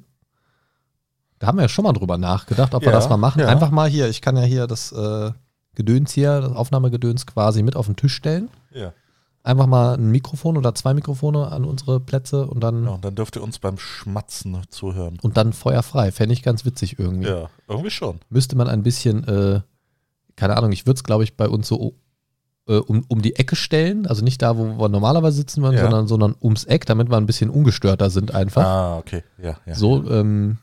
Da haben wir ja schon mal drüber nachgedacht, ob wir Ja, das mal machen. ja. Einfach mal hier, ich kann ja hier das äh, Gedöns hier, das Aufnahmegedöns quasi mit auf den Tisch stellen. Ja. Einfach mal ein Mikrofon oder zwei Mikrofone an unsere Plätze und dann, ja. Und dann dürft ihr uns beim Schmatzen zuhören. und dann feuerfrei. Fände ich ganz witzig irgendwie. Ja, irgendwie schon. Müsste man ein bisschen, äh, keine Ahnung, ich würde es, glaube ich, bei uns so äh, um, um die Ecke stellen. Also nicht da, wo wir normalerweise sitzen würden, Ja. sondern, sondern ums Eck, damit wir ein bisschen ungestörter sind einfach. Ah, okay. Ja, ja. So, ähm,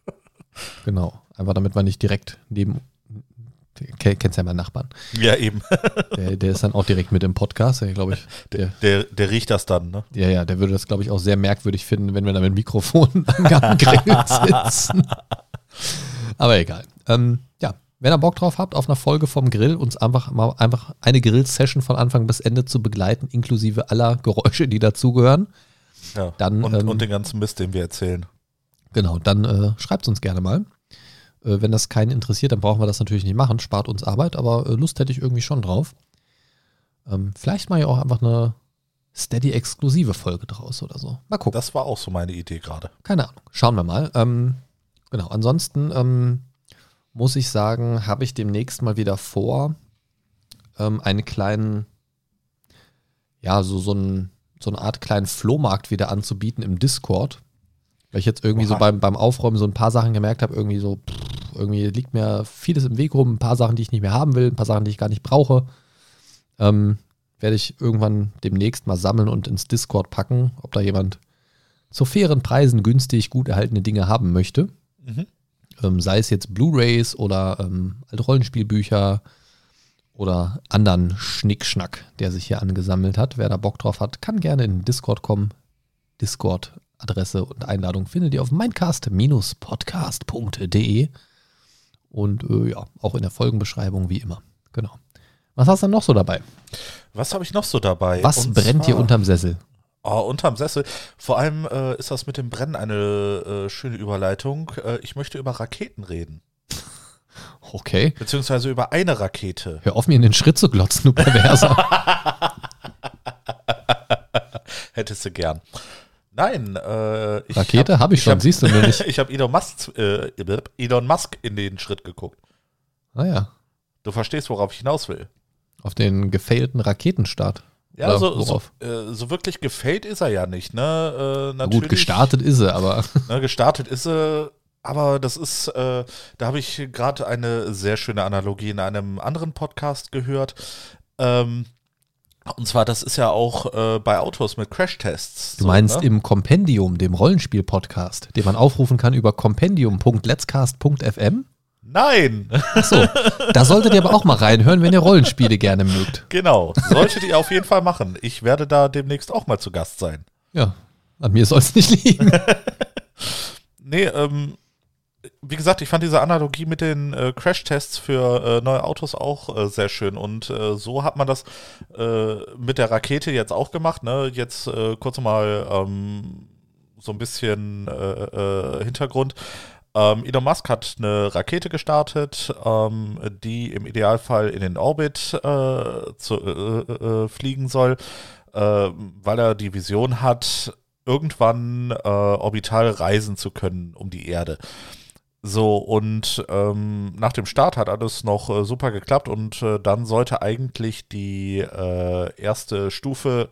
genau. Einfach damit man nicht direkt neben, Ke- kennst ja meinen Nachbarn. Ja, eben. Der, der ist dann auch direkt mit im Podcast, glaube ich. Der, Der, der, riecht das dann, ne? ja, ja, der würde das, glaube ich, auch sehr merkwürdig finden, wenn wir da mit Mikrofon am Gartengrill sitzen. Aber egal. Ähm, ja, wenn ihr Bock drauf habt, auf einer Folge vom Grill, uns einfach mal einfach eine Grill-Session von Anfang bis Ende zu begleiten, inklusive aller Geräusche, die dazugehören, Ja. Dann, und, ähm, und den ganzen Mist, den wir erzählen. Genau, dann äh, schreibt uns gerne mal. Äh, wenn das keinen interessiert, dann brauchen wir das natürlich nicht machen, spart uns Arbeit, aber äh, Lust hätte ich irgendwie schon drauf. Ähm, vielleicht mal ja auch einfach eine Steady-exklusive Folge draus oder so. Mal gucken. Das war auch so meine Idee gerade. Keine Ahnung. Schauen wir mal. Ähm, genau, ansonsten ähm, muss ich sagen, habe ich demnächst mal wieder vor, ähm, einen kleinen, ja, so, so, ein, so eine Art kleinen Flohmarkt wieder anzubieten im Discord. Weil ich jetzt irgendwie so Oha. beim, beim Aufräumen so ein paar Sachen gemerkt habe, irgendwie so, pff, irgendwie liegt mir vieles im Weg rum, ein paar Sachen, die ich nicht mehr haben will, ein paar Sachen, die ich gar nicht brauche. Ähm, werde ich irgendwann demnächst mal sammeln und ins Discord packen, ob da jemand zu fairen Preisen günstig gut erhaltene Dinge haben möchte. Mhm. Ähm, sei es jetzt Blu-rays oder ähm, alte Rollenspielbücher oder anderen Schnickschnack, der sich hier angesammelt hat. Wer da Bock drauf hat, kann gerne in den Discord kommen. Discord-Adresse und Einladung findet ihr auf mindcast-podcast.de und äh, ja, auch in der Folgenbeschreibung wie immer. Genau. Was hast du denn noch so dabei? Was habe ich noch so dabei? Was Und brennt hier zwar- unterm Sessel? Oh, unterm Sessel. Vor allem äh, ist das mit dem Brennen eine äh, schöne Überleitung. Äh, ich möchte über Raketen reden. Okay. Beziehungsweise über eine Rakete. Hör auf, mir in den Schritt zu glotzen, du Perverser. Hättest du gern. Nein, äh, ich Rakete habe ich schon, hab- siehst du nur nicht. ich habe Elon Musk, äh, Elon Musk in den Schritt geguckt. Naja, Du verstehst, worauf ich hinaus will. auf den gefailten Raketenstart. Ja, so, so, äh, so wirklich gefällt ist er ja nicht. Ne? Äh, Gut, gestartet ist er, aber Ne, gestartet ist er, aber das ist, äh, da habe ich gerade eine sehr schöne Analogie in einem anderen Podcast gehört. Ähm, und zwar, das ist ja auch äh, bei Autos mit Crashtests. du so, meinst ne? im Compendium, dem Rollenspiel-Podcast, den man aufrufen kann über compendium.letscast.fm? Nein, Achso, da solltet ihr aber auch mal reinhören, wenn ihr Rollenspiele gerne mögt. genau. Solltet ihr auf jeden Fall machen. Ich werde da demnächst auch mal zu Gast sein. Ja, an mir soll es nicht liegen. Nee, ähm, wie gesagt, ich fand diese Analogie mit den äh, Crashtests für äh, neue Autos auch äh, sehr schön. Und äh, so hat man das äh, mit der Rakete jetzt auch gemacht. Ne? Jetzt äh, kurz mal ähm, so ein bisschen Hintergrund. Ähm, Elon Musk hat eine Rakete gestartet, ähm, die im Idealfall in den Orbit äh, zu, äh, äh, fliegen soll, äh, weil er die Vision hat, irgendwann äh, orbital reisen zu können um die Erde. So, und ähm, nach dem Start hat alles noch äh, super geklappt und äh, dann sollte eigentlich die äh, erste Stufe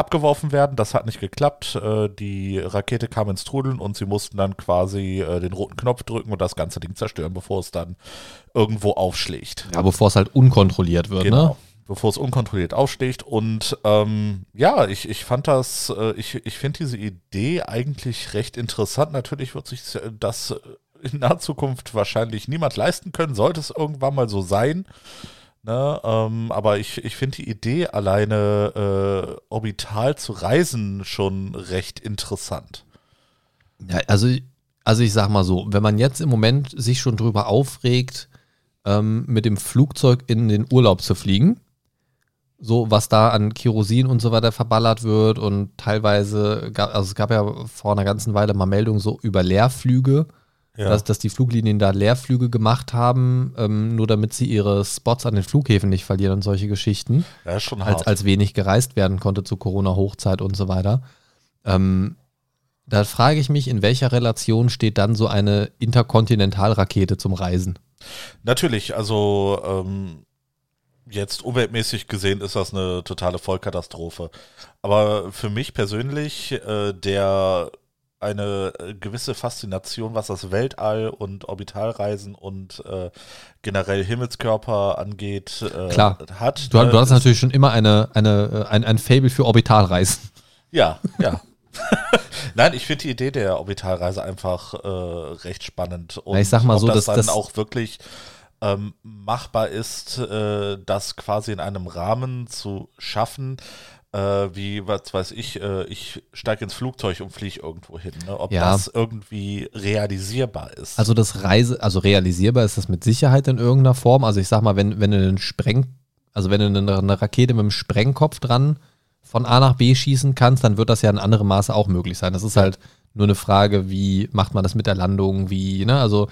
abgeworfen werden. Das hat nicht geklappt. Äh, die Rakete kam ins Trudeln und sie mussten dann quasi äh, den roten Knopf drücken und das ganze Ding zerstören, bevor es dann irgendwo aufschlägt. Ja, bevor es halt unkontrolliert wird, Genau. ne? Bevor es unkontrolliert aufschlägt. Und ähm, ja, ich, ich fand das, äh, ich, ich finde diese Idee eigentlich recht interessant. Natürlich wird sich das in naher Zukunft wahrscheinlich niemand leisten können, sollte es irgendwann mal so sein. Ne, ähm, aber ich, ich finde die Idee, alleine äh, orbital zu reisen, schon recht interessant. Ja, also, also ich sag mal so, wenn man jetzt im Moment sich schon drüber aufregt, ähm, mit dem Flugzeug in den Urlaub zu fliegen, so was da an Kerosin und so weiter verballert wird und teilweise, gab, also es gab ja vor einer ganzen Weile mal Meldungen so über Leerflüge, Ja, dass, dass die Fluglinien da Leerflüge gemacht haben, ähm, nur damit sie ihre Spots an den Flughäfen nicht verlieren und solche Geschichten ja ist schon als, hart. als wenig gereist werden konnte zu Corona-Hochzeit und so weiter. Ähm, da frage ich mich, in welcher Relation steht dann so eine Interkontinentalrakete zum Reisen? Natürlich, also ähm, jetzt umweltmäßig gesehen ist das eine totale Vollkatastrophe. Aber für mich persönlich, äh, der eine gewisse Faszination, was das Weltall und Orbitalreisen und äh, generell Himmelskörper angeht, äh, Klar. hat. Du, ne? du hast natürlich schon immer eine, eine, äh, ein, ein Fable für Orbitalreisen. Ja, ja. Nein, ich finde die Idee der Orbitalreise einfach äh, recht spannend. Und ich sag mal ob so, das dass dann das- auch wirklich ähm, machbar ist, äh, das quasi in einem Rahmen zu schaffen, äh, wie, was weiß ich, äh, ich steige ins Flugzeug und fliege irgendwo hin. Ne? Ob Ja. das irgendwie realisierbar ist. Also das Reise, also realisierbar ist das mit Sicherheit in irgendeiner Form. Also ich sag mal, wenn, wenn du einen Spreng, also wenn du eine, eine Rakete mit einem Sprengkopf dran von A nach B schießen kannst, dann wird das ja in anderem Maße auch möglich sein. Das ist halt nur eine Frage, wie macht man das mit der Landung, wie, ne, also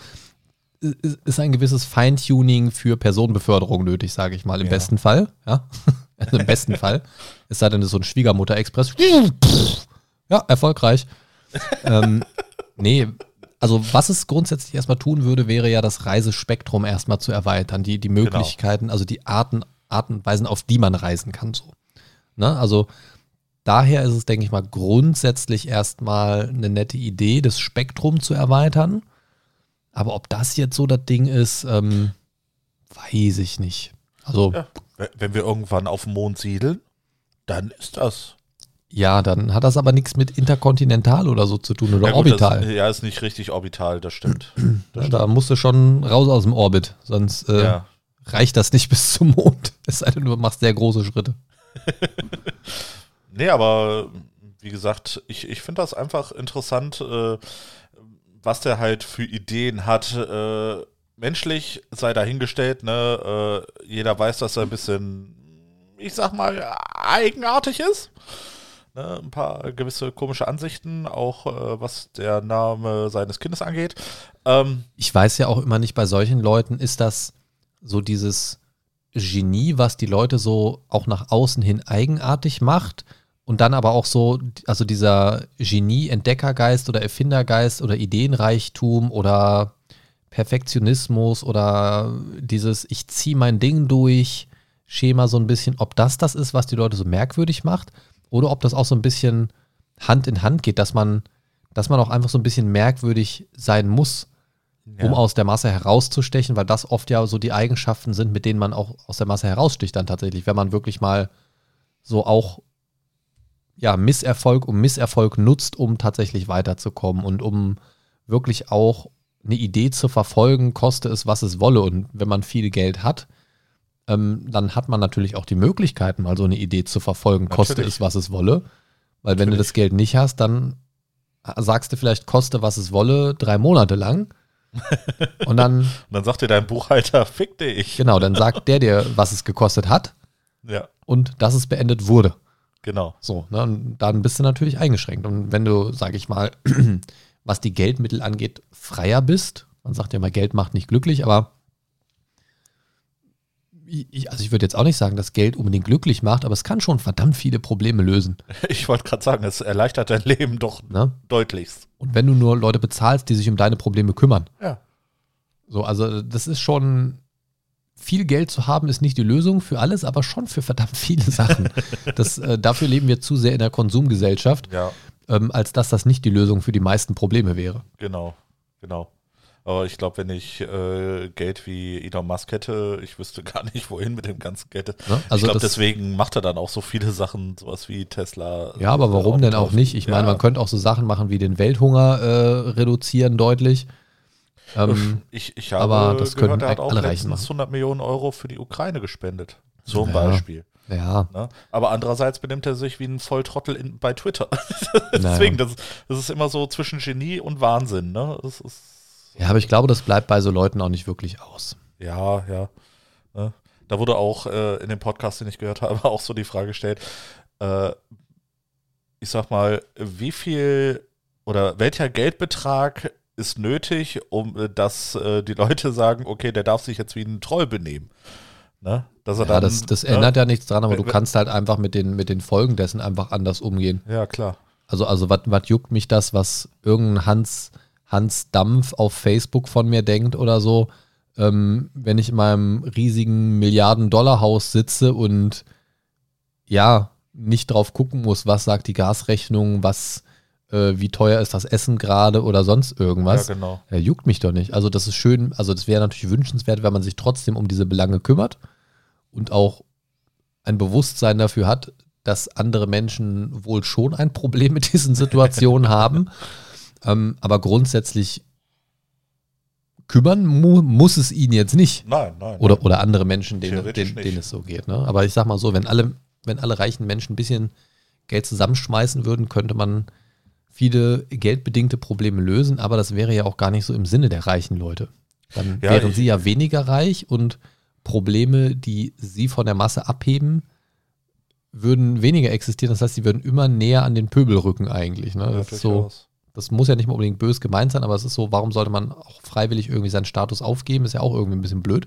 ist ein gewisses Feintuning für Personenbeförderung nötig, sage ich mal, im Ja. besten Fall, ja. Also im besten Fall. Es sei denn, es ist so ein Schwiegermutter-Express. Ja, erfolgreich. ähm, nee, also was es grundsätzlich erstmal tun würde, wäre ja das Reisespektrum erstmal zu erweitern, die, die Möglichkeiten, also die Arten, Arten und Weisen, auf die man reisen kann. So. Ne? Also daher ist es, denke ich mal, grundsätzlich erstmal eine nette Idee, das Spektrum zu erweitern. Aber ob das jetzt so das Ding ist, ähm, weiß ich nicht. Also ja. Wenn wir irgendwann auf dem Mond siedeln, dann ist das. ja, dann hat das aber nichts mit interkontinental oder so zu tun oder ja, gut, orbital. Das, ja, ist nicht richtig orbital, das stimmt. Das Ja, da musst du schon raus aus dem Orbit, sonst äh, Ja. reicht das nicht bis zum Mond. Es sei denn, du machst sehr große Schritte. Nee, aber wie gesagt, ich, ich finde das einfach interessant, äh, was der halt für Ideen hat. Äh, menschlich sei dahingestellt, ne? Äh, jeder weiß, dass er ein bisschen, ich sag mal, eigenartig ist. Ne? Ein paar gewisse komische Ansichten, auch äh, was der Name seines Kindes angeht. Ähm, Ich weiß ja auch immer nicht, bei solchen Leuten ist das so dieses Genie, was die Leute so auch nach außen hin eigenartig macht und dann aber auch so, also dieser Genie-Entdeckergeist oder Erfindergeist oder Ideenreichtum oder Perfektionismus oder dieses Ich ziehe mein Ding durch Schema so ein bisschen, ob das das ist, was die Leute so merkwürdig macht oder ob das auch so ein bisschen Hand in Hand geht, dass man, dass man auch einfach so ein bisschen merkwürdig sein muss, um ja. aus der Masse herauszustechen, weil das oft ja so die Eigenschaften sind, mit denen man auch aus der Masse heraussticht dann tatsächlich, wenn man wirklich mal so auch ja, Misserfolg um Misserfolg nutzt, um tatsächlich weiterzukommen und um wirklich auch eine Idee zu verfolgen, koste es, was es wolle. Und wenn man viel Geld hat, ähm, dann hat man natürlich auch die Möglichkeit, mal so eine Idee zu verfolgen, koste Natürlich. es, was es wolle. Weil wenn du Natürlich. das Geld nicht hast, dann sagst du vielleicht, koste, was es wolle, drei Monate lang. Und dann, Und dann sagt dir dein Buchhalter, fick dich. genau, dann sagt der dir, was es gekostet hat Ja, und dass es beendet wurde. Genau. So, ne, dann bist du natürlich eingeschränkt. Und wenn du, sage ich mal, was die Geldmittel angeht, freier bist, man sagt ja immer, Geld macht nicht glücklich, aber ich, also ich würde jetzt auch nicht sagen, dass Geld unbedingt glücklich macht, aber es kann schon verdammt viele Probleme lösen. Ich wollte gerade sagen, es erleichtert dein Leben doch Ne? deutlichst. Und wenn du nur Leute bezahlst, die sich um deine Probleme kümmern. Ja. So, also das ist schon, viel Geld zu haben ist nicht die Lösung für alles, aber schon für verdammt viele Sachen. Das, äh, dafür leben wir zu sehr in der Konsumgesellschaft, Ja, ähm, als dass das nicht die Lösung für die meisten Probleme wäre. genau, genau. Aber ich glaube, wenn ich äh, Geld wie Elon Musk hätte, ich wüsste gar nicht, wohin mit dem ganzen Geld. Ne? Also ich glaube, deswegen macht er dann auch so viele Sachen, sowas wie Tesla. Ja, aber warum denn auch nicht? Ich meine, Ja. man könnte auch so Sachen machen wie den Welthunger äh, reduzieren deutlich. Ähm, Ich, ich habe aber das gehört, können er hat auch alle letztens 100 Millionen Euro für die Ukraine gespendet. Zum Ja. Beispiel. ja, Ne? Aber andererseits benimmt er sich wie ein Volltrottel in, bei Twitter. Deswegen, das, das ist immer so zwischen Genie und Wahnsinn. Ne? Das ist, ja, aber ich glaube, das bleibt bei so Leuten auch nicht wirklich aus. Ja, ja. Ne? Da wurde auch äh, in dem Podcast, den ich gehört habe, auch so die Frage gestellt, äh, ich sag mal, wie viel oder welcher Geldbetrag ist nötig, um äh, dass äh, die Leute sagen, okay, der darf sich jetzt wie ein Troll benehmen. Ne? Dass er Ja, dann, das, das ne? ändert ja nichts dran, aber du Wenn- kannst halt einfach mit den, mit den Folgen dessen einfach anders umgehen. Ja, klar. Also, also was juckt mich das, was irgendein Hans, Hans Dampf auf Facebook von mir denkt oder so, ähm, wenn ich in meinem riesigen Milliarden-Dollar-Haus sitze und ja, nicht drauf gucken muss, was sagt die Gasrechnung, was, äh, wie teuer ist das Essen gerade oder sonst irgendwas. Ja, genau. Er juckt mich doch nicht. Also das ist schön, also das wäre natürlich wünschenswert, wenn man sich trotzdem um diese Belange kümmert und auch ein Bewusstsein dafür hat, dass andere Menschen wohl schon ein Problem mit diesen Situationen haben. Ähm, aber grundsätzlich kümmern mu muss es ihn jetzt nicht. Nein, nein. Oder, oder andere Menschen, denen, denen, denen es so geht. Ne? Aber ich sag mal so, wenn alle, wenn alle reichen Menschen ein bisschen Geld zusammenschmeißen würden, könnte man viele geldbedingte Probleme lösen, aber das wäre ja auch gar nicht so im Sinne der reichen Leute. Dann Ja, wären sie ja weniger reich und Probleme, die sie von der Masse abheben, würden weniger existieren. Das heißt, sie würden immer näher an den Pöbel rücken eigentlich. Ne? Ja, Das, ist so, das muss ja nicht mal unbedingt bös gemeint sein, aber es ist so, warum sollte man auch freiwillig irgendwie seinen Status aufgeben? Ist ja auch irgendwie ein bisschen blöd.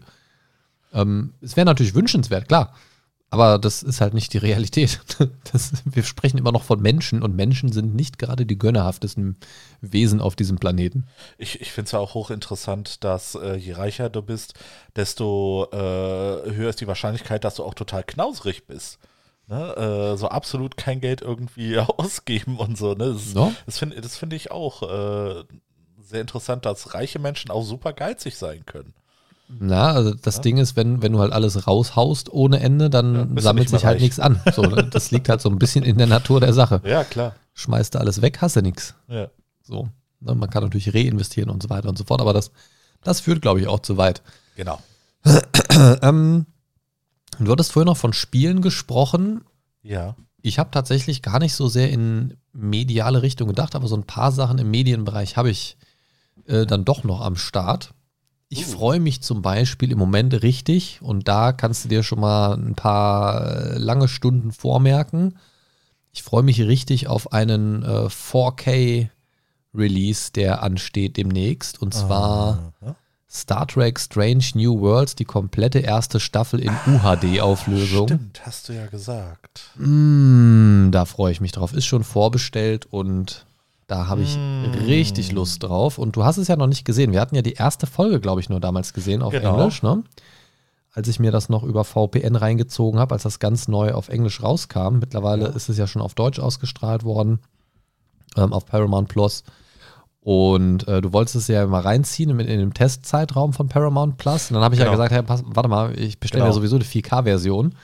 Ähm, es wäre natürlich wünschenswert, klar. Aber das ist halt nicht die Realität. Das, wir sprechen immer noch von Menschen und Menschen sind nicht gerade die gönnerhaftesten Wesen auf diesem Planeten. Ich, ich finde es ja auch hochinteressant, dass äh, je reicher du bist, desto äh, höher ist die Wahrscheinlichkeit, dass du auch total knauserig bist. Ne? Äh, so absolut kein Geld irgendwie ausgeben und so. Ne? Das, Ja. das finde find ich auch äh, sehr interessant, dass reiche Menschen auch super geizig sein können. Na, also das Ja. Ding ist, wenn, wenn du halt alles raushaust ohne Ende, dann Ja, sammelt sich halt reich. nichts an. So, das liegt halt so ein bisschen in der Natur der Sache. Ja, klar. Schmeißt du alles weg, hast du nichts. Ja. So. Ne, man kann natürlich reinvestieren und so weiter und so fort, aber das, das führt, glaube ich, auch zu weit. Genau. Ähm, du hattest vorhin noch von Spielen gesprochen. Ja. Ich habe tatsächlich gar nicht so sehr in mediale Richtung gedacht, aber so ein paar Sachen im Medienbereich habe ich äh, dann doch noch am Start. Ich Uh. freue mich zum Beispiel im Moment richtig und da kannst du dir schon mal ein paar äh, lange Stunden vormerken. Ich freue mich richtig auf einen äh, 4K-Release, der ansteht demnächst. Und zwar Aha. Star Trek Strange New Worlds, die komplette erste Staffel in UHD-Auflösung. Stimmt, hast du ja gesagt. Mm, da freue ich mich drauf. Ist schon vorbestellt und da habe ich Mm. richtig Lust drauf. Und du hast es ja noch nicht gesehen. Wir hatten ja die erste Folge, glaube ich, nur damals gesehen auf Genau. Englisch, ne? Als ich mir das noch über VPN reingezogen habe, als das ganz neu auf Englisch rauskam. Mittlerweile Ja. ist es ja schon auf Deutsch ausgestrahlt worden, ähm, auf Paramount Plus. Und äh, du wolltest es ja mal reinziehen in, in dem Testzeitraum von Paramount Plus. Und dann habe ich ja Genau. gesagt, hey, pass, warte mal, ich bestelle ja Genau. sowieso die 4K-Version.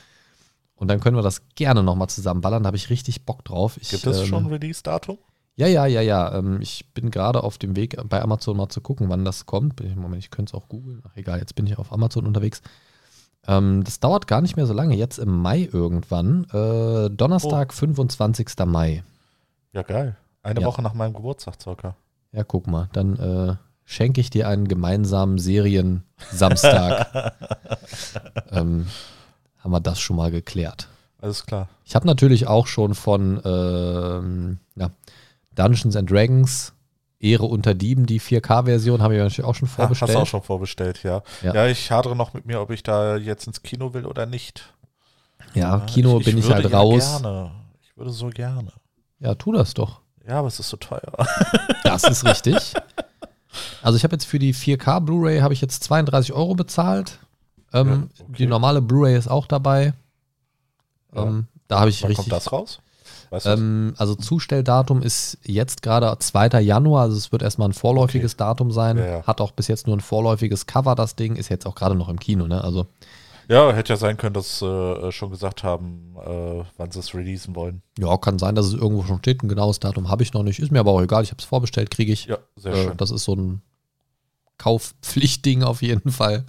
Und dann können wir das gerne nochmal zusammenballern. Da habe ich richtig Bock drauf. Ich, Gibt es ähm, schon Release-Datum? Ja, ja, ja, ja. Ähm, ich bin gerade auf dem Weg bei Amazon mal zu gucken, wann das kommt. Moment, ich könnte es auch googeln. Ach egal, jetzt bin ich auf Amazon unterwegs. Ähm, das dauert gar nicht mehr so lange. Jetzt im Mai irgendwann. Äh, Donnerstag, 25. Mai. Ja, geil. Eine Ja. Woche nach meinem Geburtstag circa. Ja, guck mal. Dann äh, schenke ich dir einen gemeinsamen Serien-Samstag. ähm, haben wir das schon mal geklärt. Alles klar. Ich habe natürlich auch schon von ähm, ja, Dungeons and Dragons Ehre unter Dieben, die 4K-Version, habe ich natürlich auch schon vorbestellt. hast du auch schon vorbestellt, ja. Ja. ja. ich hadere noch mit mir, ob ich da jetzt ins Kino will oder nicht. ja, Kino ich, bin ich halt ja raus. Gerne. Ich würde so gerne. Ja, tu das doch. Ja, aber es ist so teuer. Das ist richtig. Also ich habe jetzt für die 4K Blu-ray habe ich jetzt 32 Euro bezahlt. Ähm, Ja, okay. Die normale Blu-ray ist auch dabei. Ja. Ähm, da habe ich Wann richtig. kommt das raus? Ähm, also Zustelldatum ist jetzt gerade 2. Januar, also es wird erstmal ein vorläufiges Datum sein. Ja, ja. Hat auch bis jetzt nur ein vorläufiges Cover, das Ding. Ist jetzt auch gerade noch im Kino, ne? Also ja, hätte ja sein können, dass sie äh, schon gesagt haben, äh, wann sie es releasen wollen. ja, kann sein, dass es irgendwo schon steht. Ein genaues Datum habe ich noch nicht. Ist mir aber auch egal. Ich habe es vorbestellt, kriege ich. Ja, sehr Äh, schön. das ist so ein Kaufpflichtding auf jeden Fall.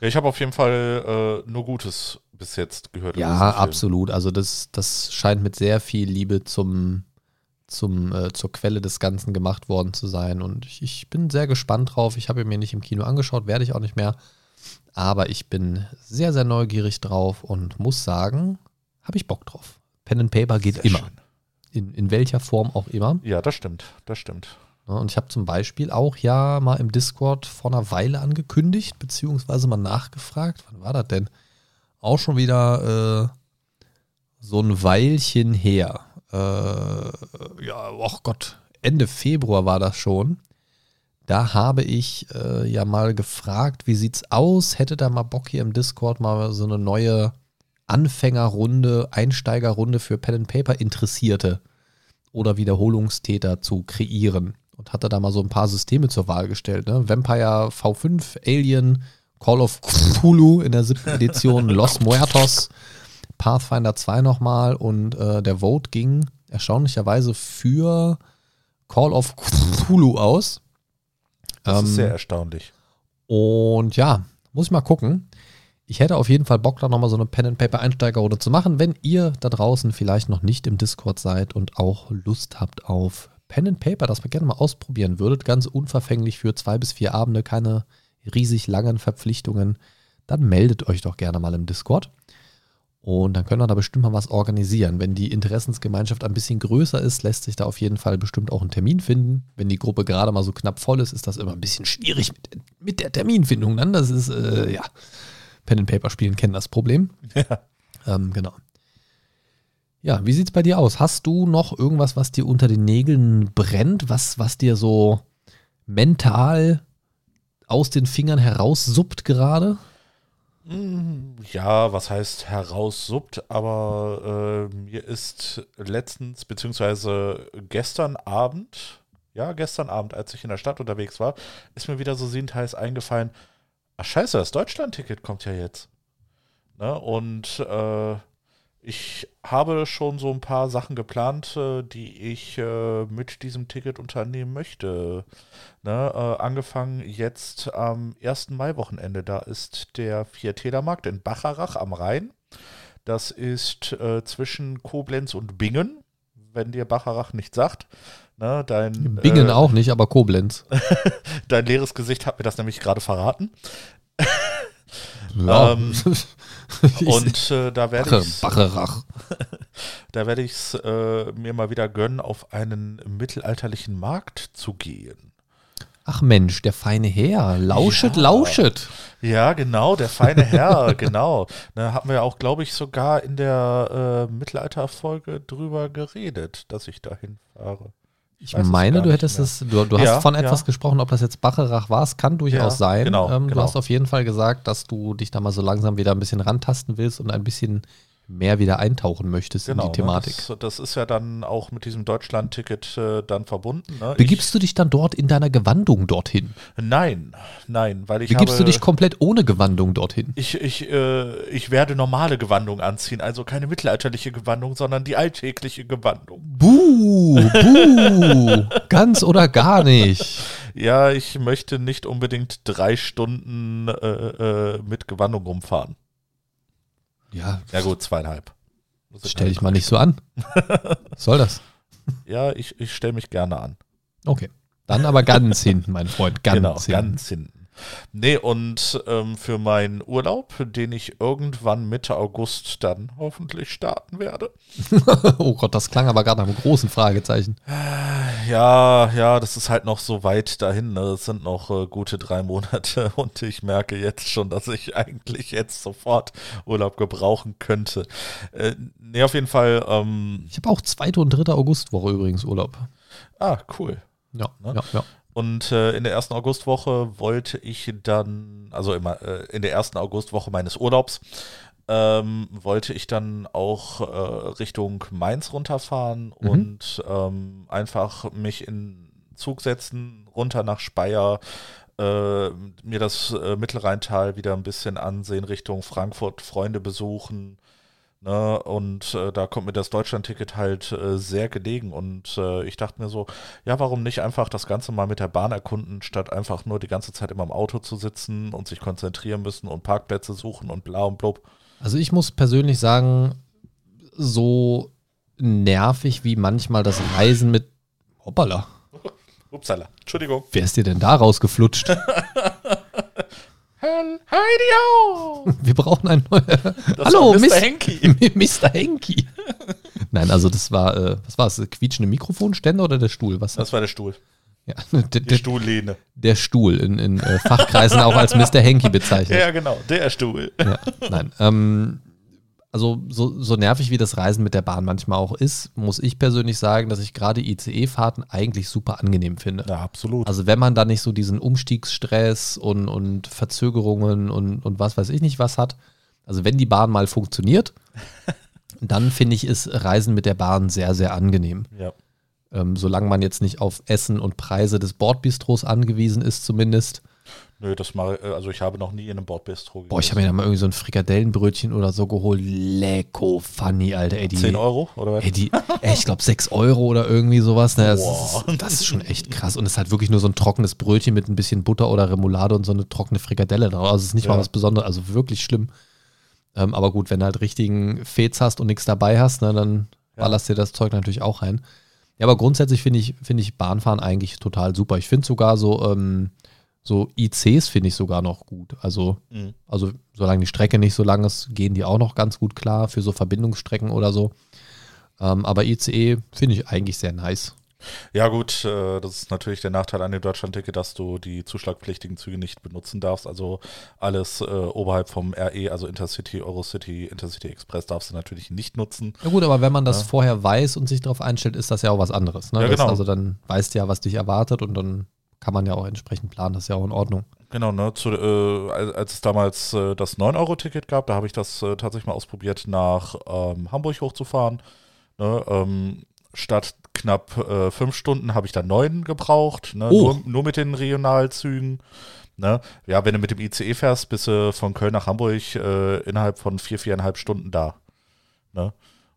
Ja, ich habe auf jeden Fall äh, nur Gutes bis jetzt gehört. Ja, absolut. Also das, das scheint mit sehr viel Liebe zum, zum, äh, zur Quelle des Ganzen gemacht worden zu sein. Und ich, ich bin sehr gespannt drauf. Ich habe ihn mir nicht im Kino angeschaut, werde ich auch nicht mehr. Aber ich bin sehr, sehr neugierig drauf und muss sagen, habe ich Bock drauf. Pen and Paper geht Sehr immer. schön. In, in welcher Form auch immer. Ja, das stimmt, das stimmt. Und ich habe zum Beispiel auch ja mal im Discord vor einer Weile angekündigt, beziehungsweise mal nachgefragt, wann war das denn? Auch schon wieder äh, so ein Weilchen her. ja, oh Gott, Ende Februar war das schon. Da habe ich äh, ja mal gefragt, wie sieht's aus? Hätte da mal Bock hier im Discord mal so eine neue Anfängerrunde, Einsteigerrunde für Pen and Paper Interessierte oder Wiederholungstäter zu kreieren? Und hatte da mal so ein paar Systeme zur Wahl gestellt. Ne? Vampire V5, Alien, Call of Cthulhu in der siebten Edition, Los Muertos, Pathfinder 2 nochmal und äh, der Vote ging erstaunlicherweise für Call of Cthulhu aus. Das Ähm, ist sehr erstaunlich. Und ja, muss ich mal gucken. Ich hätte auf jeden Fall Bock, da nochmal so eine Pen and Paper Einsteigerrunde zu machen, wenn ihr da draußen vielleicht noch nicht im Discord seid und auch Lust habt auf Pen and Paper, das wir gerne mal ausprobieren würdet, ganz unverfänglich für zwei bis vier Abende, keine riesig langen Verpflichtungen, dann meldet euch doch gerne mal im Discord. Und dann können wir da bestimmt mal was organisieren. Wenn die Interessensgemeinschaft ein bisschen größer ist, lässt sich da auf jeden Fall bestimmt auch ein Termin finden. Wenn die Gruppe gerade mal so knapp voll ist, ist das immer ein bisschen schwierig mit, mit der Terminfindung. Dann das ist, äh, ja, Pen and Paper Spielen kennen das Problem. Ja. Ähm, genau. Ja, wie sieht's bei dir aus? Hast du noch irgendwas, was dir unter den Nägeln brennt, was, was dir so mental aus den Fingern heraussuppt gerade? Mm, Ja, was heißt heraussuppt, aber äh, mir ist letztens, beziehungsweise gestern Abend, ja, gestern Abend, als ich in der Stadt unterwegs war, ist mir wieder so siebenteils eingefallen, ach scheiße, das Deutschland-Ticket kommt ja jetzt. Ne? Und äh, ich habe schon so ein paar Sachen geplant, äh, die ich äh, mit diesem Ticket unternehmen möchte. Ne, äh, angefangen jetzt am 1. Mai-Wochenende. Da ist der Viertälermarkt in Bacharach am Rhein. Das ist zwischen Koblenz und Bingen, wenn dir Bacharach nicht sagt. Ne, dein, Bingen äh, auch nicht, aber Koblenz. dein leeres Gesicht hat mir das nämlich gerade verraten. Ja. Ähm, Und äh, da werde ich da werde ich es äh, mir mal wieder gönnen, auf einen mittelalterlichen Markt zu gehen. Ach Mensch, der feine Herr. Lauschet, Ja. lauschet. Ja, genau, der feine Herr, genau. Da hatten wir auch, glaube ich, sogar in der äh, Mittelalterfolge drüber geredet, dass ich dahin fahre. Ich meine, du hättest es, du, du Ja, hast von etwas ja. gesprochen, ob das jetzt Bacharach war, es kann durchaus Ja, sein. genau, ähm, Du genau. hast auf jeden Fall gesagt, dass du dich da mal so langsam wieder ein bisschen rantasten willst und ein bisschen mehr wieder eintauchen möchtest in die Thematik. Ne, das, das ist ja dann auch mit diesem Deutschland-Ticket äh, dann verbunden. Ne? Begibst du dich dann dort in deiner Gewandung dorthin? ich, nein, nein, weil ich Begibst habe, du dich komplett ohne Gewandung dorthin? ich, ich, äh, ich werde normale Gewandung anziehen, also keine mittelalterliche Gewandung, sondern die alltägliche Gewandung. Buh, buh, ganz oder gar nicht. Ja, ich möchte nicht unbedingt drei Stunden äh, äh, mit Gewandung rumfahren. Ja, Ja gut, zweieinhalb. Stell dich mal nicht so an. Was soll das? Ja, ich, ich stelle mich gerne an. Okay. Dann aber ganz hinten, mein Freund, ganz genau, hinten. ganz hinten. Nee, und ähm, für meinen Urlaub, den ich irgendwann Mitte August dann hoffentlich starten werde. oh Gott, das klang aber gerade nach einem großen Fragezeichen. Ja, ja, das ist halt noch so weit dahin. Ne? Es sind noch äh, gute drei Monate und ich merke jetzt schon, dass ich eigentlich jetzt sofort Urlaub gebrauchen könnte. Äh, nee, auf jeden Fall. Ähm, Ich habe auch zweite und dritte Augustwoche übrigens Urlaub. ah, cool. Ja, Ne? ja, ja. Und äh, in der ersten Augustwoche wollte ich dann, also immer äh, in der ersten Augustwoche meines Urlaubs, ähm, wollte ich dann auch äh, Richtung Mainz runterfahren Mhm. und ähm, einfach mich in Zug setzen, runter nach Speyer, äh, mir das äh, Mittelrheintal wieder ein bisschen ansehen, Richtung Frankfurt, Freunde besuchen. Ne? Und äh, da kommt mir das Deutschland-Ticket halt äh, sehr gelegen. Und äh, ich dachte mir so, ja, warum nicht einfach das Ganze mal mit der Bahn erkunden, statt einfach nur die ganze Zeit immer im Auto zu sitzen und sich konzentrieren müssen und Parkplätze suchen und bla und blub. Also ich muss persönlich sagen, so nervig wie manchmal das Reisen mit. Hoppala, Upsala, Entschuldigung. wer ist dir denn da rausgeflutscht? Heidi Wir brauchen ein neues. Hallo, Mr. Miss- Henky. Mr. Henky. Nein, also das war, äh, was war es? Quietschende Mikrofonständer oder der Stuhl? Was? Das war der Stuhl. ja, der, Die der, Stuhllehne. der Stuhl in, in äh, Fachkreisen auch als Mr. Henky bezeichnet. Ja, genau, der Stuhl. Ja, nein. Ähm, also so, so nervig wie das Reisen mit der Bahn manchmal auch ist, muss ich persönlich sagen, dass ich gerade ICE-Fahrten eigentlich super angenehm finde. Ja, absolut. Also wenn man da nicht so diesen Umstiegsstress und, und Verzögerungen und, und was weiß ich nicht was hat, also wenn die Bahn mal funktioniert, dann finde ich ist Reisen mit der Bahn sehr, sehr angenehm. ja. Ähm, solange man jetzt nicht auf Essen und Preise des Bordbistros angewiesen ist zumindest. Nö, das mal, äh, also ich habe noch nie in einem Bordbistro Boah, ich habe mir da mal irgendwie so ein Frikadellenbrötchen oder so geholt. Lecko funny, Alter. Ey, die, 10 Euro oder was? Ey, die, ey, ich glaube 6 Euro oder irgendwie sowas. Ne? Das, Boah. ist, das ist schon echt krass. Und es ist halt wirklich nur so ein trockenes Brötchen mit ein bisschen Butter oder Remoulade und so eine trockene Frikadelle drauf. Also es ist nicht mal Ja. was Besonderes, also wirklich schlimm. Ähm, aber gut, wenn du halt richtigen Fets hast und nichts dabei hast, ne, dann Ja. ballerst dir das Zeug natürlich auch rein. Ja, aber grundsätzlich finde ich, finde ich Bahnfahren eigentlich total super. Ich finde sogar so, ähm, so ICs finde ich sogar noch gut. Also, Mhm. also solange die Strecke nicht so lang ist, gehen die auch noch ganz gut klar für so Verbindungsstrecken oder so. Ähm, aber ICE finde ich eigentlich sehr nice. Ja gut, äh, das ist natürlich der Nachteil an dem Deutschlandticket, dass du die zuschlagpflichtigen Züge nicht benutzen darfst. Also alles äh, oberhalb vom RE, also Intercity, Eurocity, Intercity Express darfst du natürlich nicht nutzen. Ja gut, aber wenn man das Ja. vorher weiß und sich darauf einstellt, ist das ja auch was anderes. Ne? Ja, Das- genau. Also dann weißt du ja, was dich erwartet und dann kann man ja auch entsprechend planen. Das ist ja auch in Ordnung. Genau, ne, zu, äh, als, es damals äh, das 9-Euro-Ticket gab, da habe ich das äh, tatsächlich mal ausprobiert, nach ähm, Hamburg hochzufahren. Ne, ähm, statt knapp äh, fünf Stunden habe ich da neun gebraucht, ne, Oh. nur, nur mit den Regionalzügen. Ne? Ja, wenn du mit dem ICE fährst, bist du von Köln nach Hamburg äh, innerhalb von vier, viereinhalb Stunden da. Ne?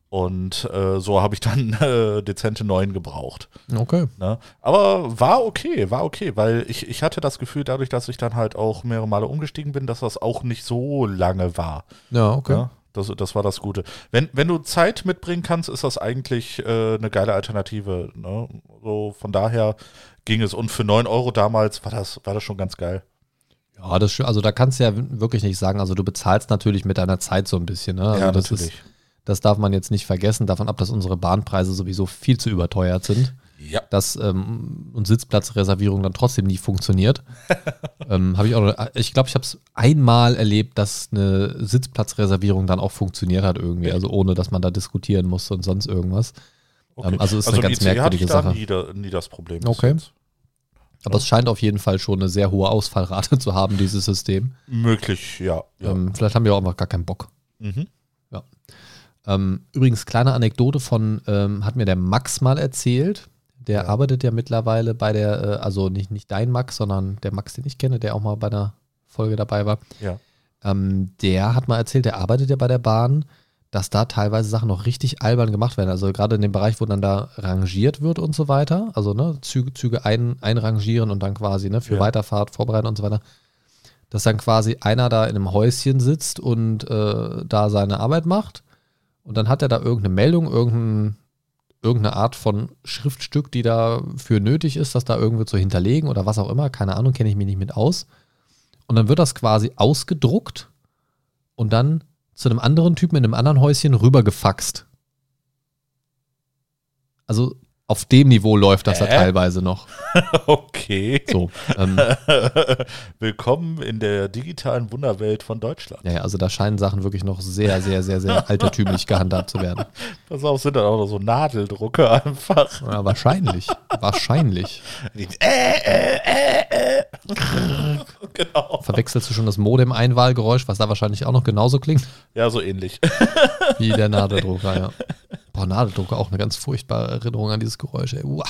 Und äh, so habe ich dann äh, dezente neun gebraucht. Okay. Ne? Aber war okay, war okay, weil ich, ich hatte das Gefühl, dadurch, dass ich dann halt auch mehrere Male umgestiegen bin, dass das auch nicht so lange war. Ja, okay. Ja? Das, das war das Gute. Wenn, wenn du Zeit mitbringen kannst, ist das eigentlich äh, eine geile Alternative. Ne? So von daher ging es. Und für 9 Euro damals war das, war das schon ganz geil. Ja, das, also da kannst du ja wirklich nicht sagen, also du bezahlst natürlich mit deiner Zeit so ein bisschen. Ne? Also ja, natürlich. Ist, das darf man jetzt nicht vergessen, davon ab, dass unsere Bahnpreise sowieso viel zu überteuert sind, ja. dass ähm, und Sitzplatzreservierung dann trotzdem nie funktioniert. ähm, habe ich auch, noch- ich glaube, ich habe es einmal erlebt, dass eine Sitzplatzreservierung dann auch funktioniert hat irgendwie, also ohne, dass man da diskutieren musste und sonst irgendwas. Okay. Ähm, also ist eine im ganz ICE hatte merkwürdige ich da Sache. Nie, da- nie das Problem. Okay. jetzt. Aber es scheint auf jeden Fall schon eine sehr hohe Ausfallrate zu haben, dieses System. Möglich, ja. ja. Ähm, vielleicht haben wir auch einfach gar keinen Bock. Mhm. Ähm, übrigens, kleine Anekdote von, ähm, hat mir der Max mal erzählt. Der Ja. arbeitet ja mittlerweile bei der, äh, also nicht, nicht dein Max, sondern der Max, den ich kenne, der auch mal bei einer Folge dabei war. Ja. Ähm, der hat mal erzählt, der arbeitet ja bei der Bahn, dass da teilweise Sachen noch richtig albern gemacht werden. Also gerade in dem Bereich, wo dann da rangiert wird und so weiter. Also ne, Züge, Züge ein, einrangieren und dann quasi ne, für Ja. Weiterfahrt vorbereiten und so weiter. Dass dann quasi einer da in einem Häuschen sitzt und äh, da seine Arbeit macht. Und dann hat er da irgendeine Meldung, irgendein, irgendeine Art von Schriftstück, die dafür nötig ist, das da irgendwie zu hinterlegen oder was auch immer. Keine Ahnung, kenne ich mich nicht mit aus. Und dann wird das quasi ausgedruckt und dann zu einem anderen Typen in einem anderen Häuschen rübergefaxt. Also auf dem Niveau läuft das ja Hä? teilweise noch. Okay. So, ähm, Willkommen in der digitalen Wunderwelt von Deutschland. ja, also da scheinen Sachen wirklich noch sehr, sehr, sehr, sehr altertümlich gehandhabt zu werden. Pass auf, sind dann auch noch so Nadeldrucke einfach. Ja, wahrscheinlich. Wahrscheinlich. genau. Verwechselst du schon das Modem-Einwahlgeräusch, was da wahrscheinlich auch noch genauso klingt Ja, so ähnlich. wie der Nadeldrucker, ja. Boah, Nadeldrucker, auch eine ganz furchtbare Erinnerung an dieses Geräusch, ey. Uah.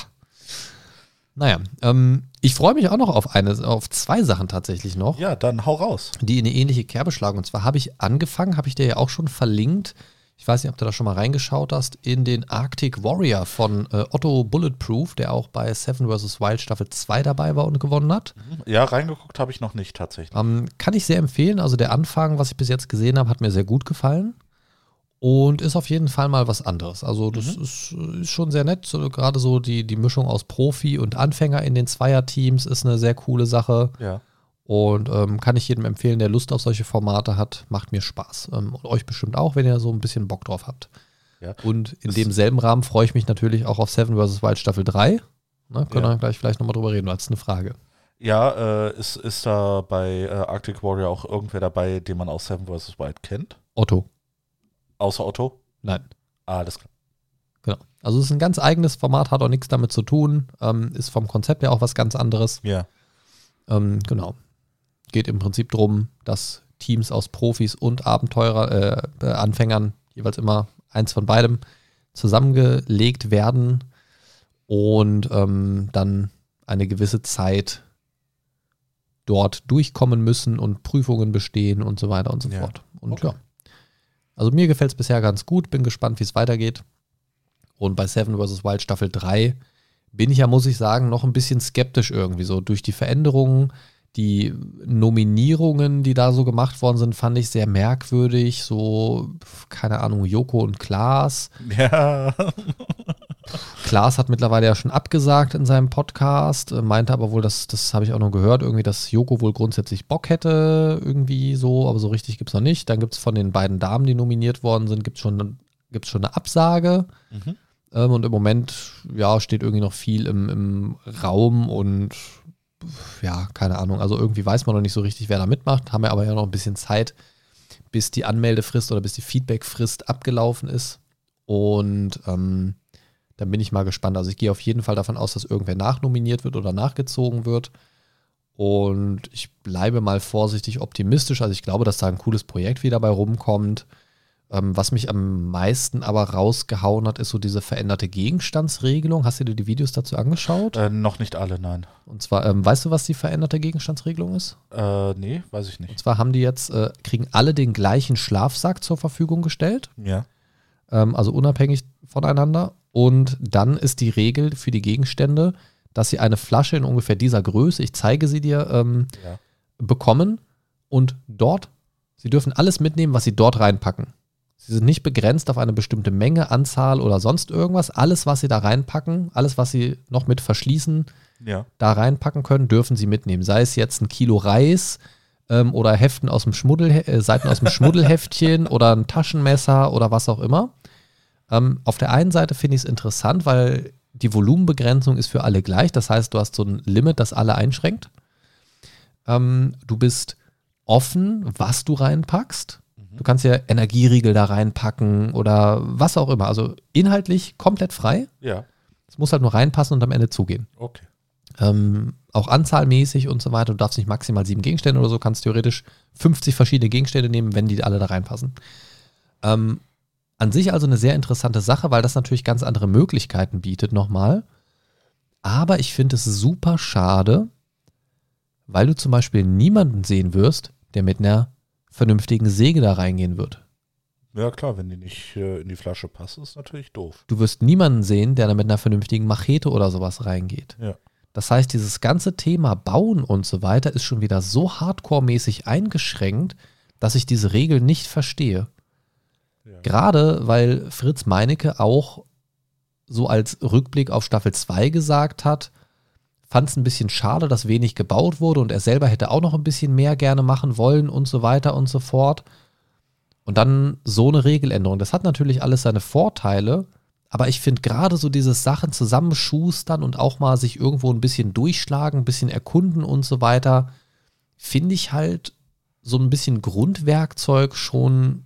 Naja, ähm, ich freue mich auch noch auf eine, auf zwei Sachen tatsächlich noch, Ja, dann hau raus. die in eine ähnliche Kerbe schlagen. Und zwar habe ich angefangen, habe ich dir ja auch schon verlinkt, ich weiß nicht, ob du da schon mal reingeschaut hast, in den Arctic Warrior von äh, Otto Bulletproof, der auch bei Seven vs. Wild Staffel 2 dabei war und gewonnen hat. Ja, reingeguckt habe ich noch nicht tatsächlich. Ähm, kann ich sehr empfehlen. Also der Anfang, was ich bis jetzt gesehen habe, hat mir sehr gut gefallen. Und ist auf jeden Fall mal was anderes. Also das ist, ist schon sehr nett. Gerade so die, die Mischung aus Profi und Anfänger in den Zweierteams ist eine sehr coole Sache. Ja. Und ähm, kann ich jedem empfehlen, der Lust auf solche Formate hat. Macht mir Spaß. Ähm, und euch bestimmt auch, wenn ihr so ein bisschen Bock drauf habt. Ja. Und in Das- demselben Rahmen freue ich mich natürlich auch auf Seven vs. Wild Staffel 3. Ne, können Ja. wir gleich vielleicht nochmal drüber reden, als eine Frage. Ja, äh, ist, ist da bei äh, Arctic Warrior auch irgendwer dabei, den man aus Seven vs. Wild kennt? Otto. Außer Otto? Nein. Alles klar. Genau. Also es ist ein ganz eigenes Format, hat auch nichts damit zu tun, ähm, ist vom Konzept her auch was ganz anderes. Ja. Ähm, genau. Geht im Prinzip darum, dass Teams aus Profis und Abenteurer, äh, äh, Anfängern, jeweils immer eins von beidem, zusammengelegt werden und ähm, dann eine gewisse Zeit dort durchkommen müssen und Prüfungen bestehen und so weiter und so Ja. fort. Und Okay. ja. Also mir gefällt es bisher ganz gut, bin gespannt, wie es weitergeht. Und bei Seven vs. Wild Staffel 3 bin ich ja, muss ich sagen, noch ein bisschen skeptisch irgendwie. So durch die Veränderungen, die Nominierungen, die da so gemacht worden sind, fand ich sehr merkwürdig. So, keine Ahnung, Joko und Klaas. Ja. Klaas hat mittlerweile ja schon abgesagt in seinem Podcast, äh, meinte aber wohl, dass, das habe ich auch noch gehört, irgendwie, dass Joko wohl grundsätzlich Bock hätte, irgendwie so, aber so richtig gibt es noch nicht. Dann gibt es von den beiden Damen, die nominiert worden sind, gibt es schon, gibt's schon eine Absage. Mhm. Ähm, und im Moment, ja, steht irgendwie noch viel im, im Raum und ja, keine Ahnung. Also irgendwie weiß man noch nicht so richtig, wer da mitmacht. Haben wir aber ja noch ein bisschen Zeit, bis die Anmeldefrist oder bis die Feedbackfrist abgelaufen ist. Und ähm, dann bin ich mal gespannt. Also ich gehe auf jeden Fall davon aus, dass irgendwer nachnominiert wird oder nachgezogen wird. Und ich bleibe mal vorsichtig optimistisch. Also ich glaube, dass da ein cooles Projekt wieder bei rumkommt. Ähm, was mich am meisten aber rausgehauen hat, ist so diese veränderte Gegenstandsregelung. Hast du dir die Videos dazu angeschaut? Äh, noch nicht alle, nein. Und zwar, ähm, weißt du, was die veränderte Gegenstandsregelung ist? Äh, nee, weiß ich Und nicht. zwar haben die jetzt, äh, kriegen alle den gleichen Schlafsack zur Verfügung gestellt, Ja. Ähm, also unabhängig voneinander. Und dann ist die Regel für die Gegenstände, dass sie eine Flasche in ungefähr dieser Größe, ich zeige sie dir, ähm, Ja. bekommen und dort, sie dürfen alles mitnehmen, was sie dort reinpacken. Sie sind nicht begrenzt auf eine bestimmte Menge, Anzahl oder sonst irgendwas. Alles, was sie da reinpacken, alles, was sie noch mit verschließen, Ja. da reinpacken können, dürfen sie mitnehmen. Sei es jetzt ein Kilo Reis ähm, oder Heften aus dem Schmuddel, äh, Seiten aus dem Schmuddelheftchen oder ein Taschenmesser oder was auch immer. Ähm, auf der einen Seite finde ich es interessant, weil die Volumenbegrenzung ist für alle gleich. Das heißt, du hast so ein Limit, das alle einschränkt. Ähm, du bist offen, was du reinpackst. Du kannst ja Energieriegel da reinpacken oder was auch immer. Also inhaltlich komplett frei. Ja. Es muss halt nur reinpassen und am Ende zugehen. Okay. Ähm, auch anzahlmäßig und so weiter. Du darfst nicht maximal sieben Gegenstände oder so, kannst theoretisch 50 verschiedene Gegenstände nehmen, wenn die alle da reinpassen. Ähm, an sich also eine sehr interessante Sache, weil das natürlich ganz andere Möglichkeiten bietet nochmal. Aber ich finde es super schade, weil du zum Beispiel niemanden sehen wirst, der mit einer vernünftigen Säge da reingehen wird. Ja, klar, wenn die nicht äh, in die Flasche passt, ist natürlich doof. Du wirst niemanden sehen, der da mit einer vernünftigen Machete oder sowas reingeht. Ja. Das heißt, dieses ganze Thema Bauen und so weiter ist schon wieder so hardcore-mäßig eingeschränkt, dass ich diese Regel nicht verstehe. Gerade weil Fritz Meinecke auch so als Rückblick auf Staffel 2 gesagt hat, fand es ein bisschen schade, dass wenig gebaut wurde und er selber hätte auch noch ein bisschen mehr gerne machen wollen und so weiter und so fort. Und dann so eine Regeländerung. Das hat natürlich alles seine Vorteile, aber ich finde gerade so dieses Sachen zusammenschustern und auch mal sich irgendwo ein bisschen durchschlagen, ein bisschen erkunden und so weiter, finde ich halt so ein bisschen Grundwerkzeug schon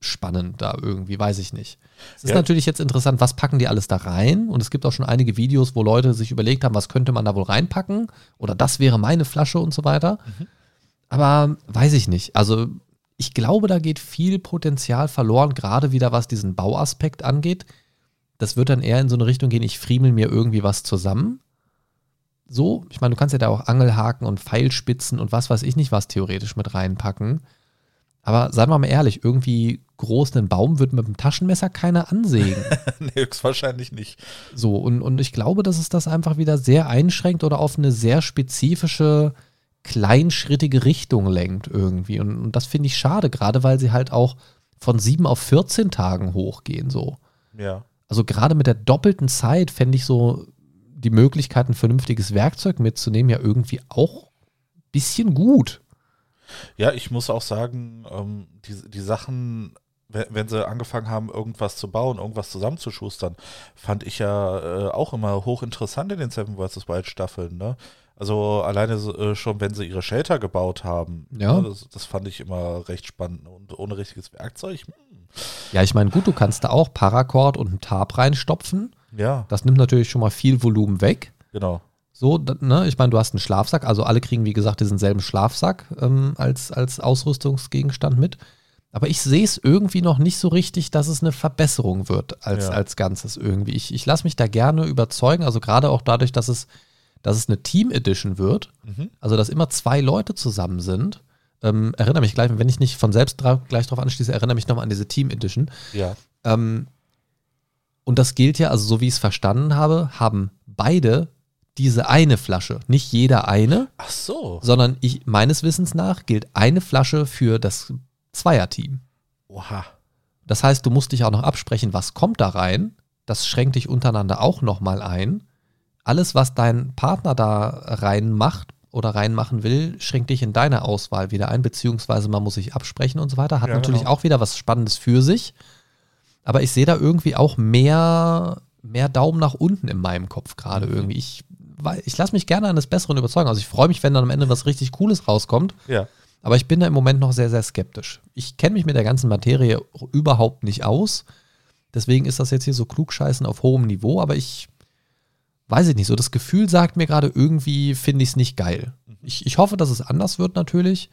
spannend da irgendwie, weiß ich nicht. Es ist Ja. natürlich jetzt interessant, was packen die alles da rein? Und es gibt auch schon einige Videos, wo Leute sich überlegt haben, was könnte man da wohl reinpacken? Oder das wäre meine Flasche und so weiter. Aber weiß ich nicht. Also ich glaube, da geht viel Potenzial verloren, gerade wieder was diesen Bauaspekt angeht. Das wird dann eher in so eine Richtung gehen, ich friemel mir irgendwie was zusammen. So, ich meine, du kannst ja da auch Angelhaken und Pfeilspitzen und was weiß ich nicht was theoretisch mit reinpacken. Aber seien wir mal ehrlich, irgendwie groß einen Baum wird mit dem Taschenmesser keiner ansägen. nee, höchstwahrscheinlich nicht. So, und, und ich glaube, dass es das einfach wieder sehr einschränkt oder auf eine sehr spezifische, kleinschrittige Richtung lenkt irgendwie. Und, und das finde ich schade, gerade weil sie halt auch von sieben auf 14 Tagen hochgehen, so. Ja. Also gerade mit der doppelten Zeit fände ich so die Möglichkeit, ein vernünftiges Werkzeug mitzunehmen, ja irgendwie auch ein bisschen gut. Ja, ich muss auch sagen, ähm, die, die Sachen, wenn, sie angefangen haben, irgendwas zu bauen, irgendwas zusammenzuschustern, fand ich ja äh, auch immer hochinteressant in den Seven vs. Wild Staffeln. Ne? Also alleine äh, schon, wenn sie ihre Shelter gebaut haben, Ja. ne, das, das fand ich immer recht spannend. Und ohne richtiges Werkzeug, hm, Ja, ich meine, gut, du kannst da auch Paracord und einen Tab reinstopfen. Ja, Das nimmt natürlich schon mal viel Volumen weg. genau. So, ne, ich meine, du hast einen Schlafsack, also alle kriegen, wie gesagt, diesen selben Schlafsack ähm, als, als Ausrüstungsgegenstand mit. Aber ich sehe es irgendwie noch nicht so richtig, dass es eine Verbesserung wird als, Ja. als Ganzes irgendwie. Ich, ich lasse mich da gerne überzeugen, also gerade auch dadurch, dass es, dass es eine Team Edition wird, Mhm. also dass immer zwei Leute zusammen sind. Ähm, erinnere mich gleich, wenn ich nicht von selbst dra gleich drauf anschließe, erinnere mich nochmal an diese Team Edition. Ja, Ähm, und das gilt ja, also so wie ich es verstanden habe, haben beide diese eine Flasche. Nicht jeder eine, ach so. sondern ich, meines Wissens nach gilt eine Flasche für das Zweierteam. Oha. Das heißt, du musst dich auch noch absprechen, was kommt da rein. Das schränkt dich untereinander auch nochmal ein. Alles, was dein Partner da reinmacht oder reinmachen will, schränkt dich in deiner Auswahl wieder ein, beziehungsweise man muss sich absprechen und so weiter. Hat Ja, natürlich genau. auch wieder was Spannendes für sich. Aber ich sehe da irgendwie auch mehr, mehr Daumen nach unten in meinem Kopf gerade Mhm. irgendwie. Ich, ich lasse mich gerne eines Besseren überzeugen. Also ich freue mich, wenn dann am Ende was richtig Cooles rauskommt. Ja, Aber ich bin da im Moment noch sehr, sehr skeptisch. Ich kenne mich mit der ganzen Materie überhaupt nicht aus. Deswegen ist das jetzt hier so klugscheißen auf hohem Niveau, aber ich weiß ich nicht. So das Gefühl sagt mir gerade, irgendwie finde ich es nicht geil. Ich, ich hoffe, dass es anders wird natürlich.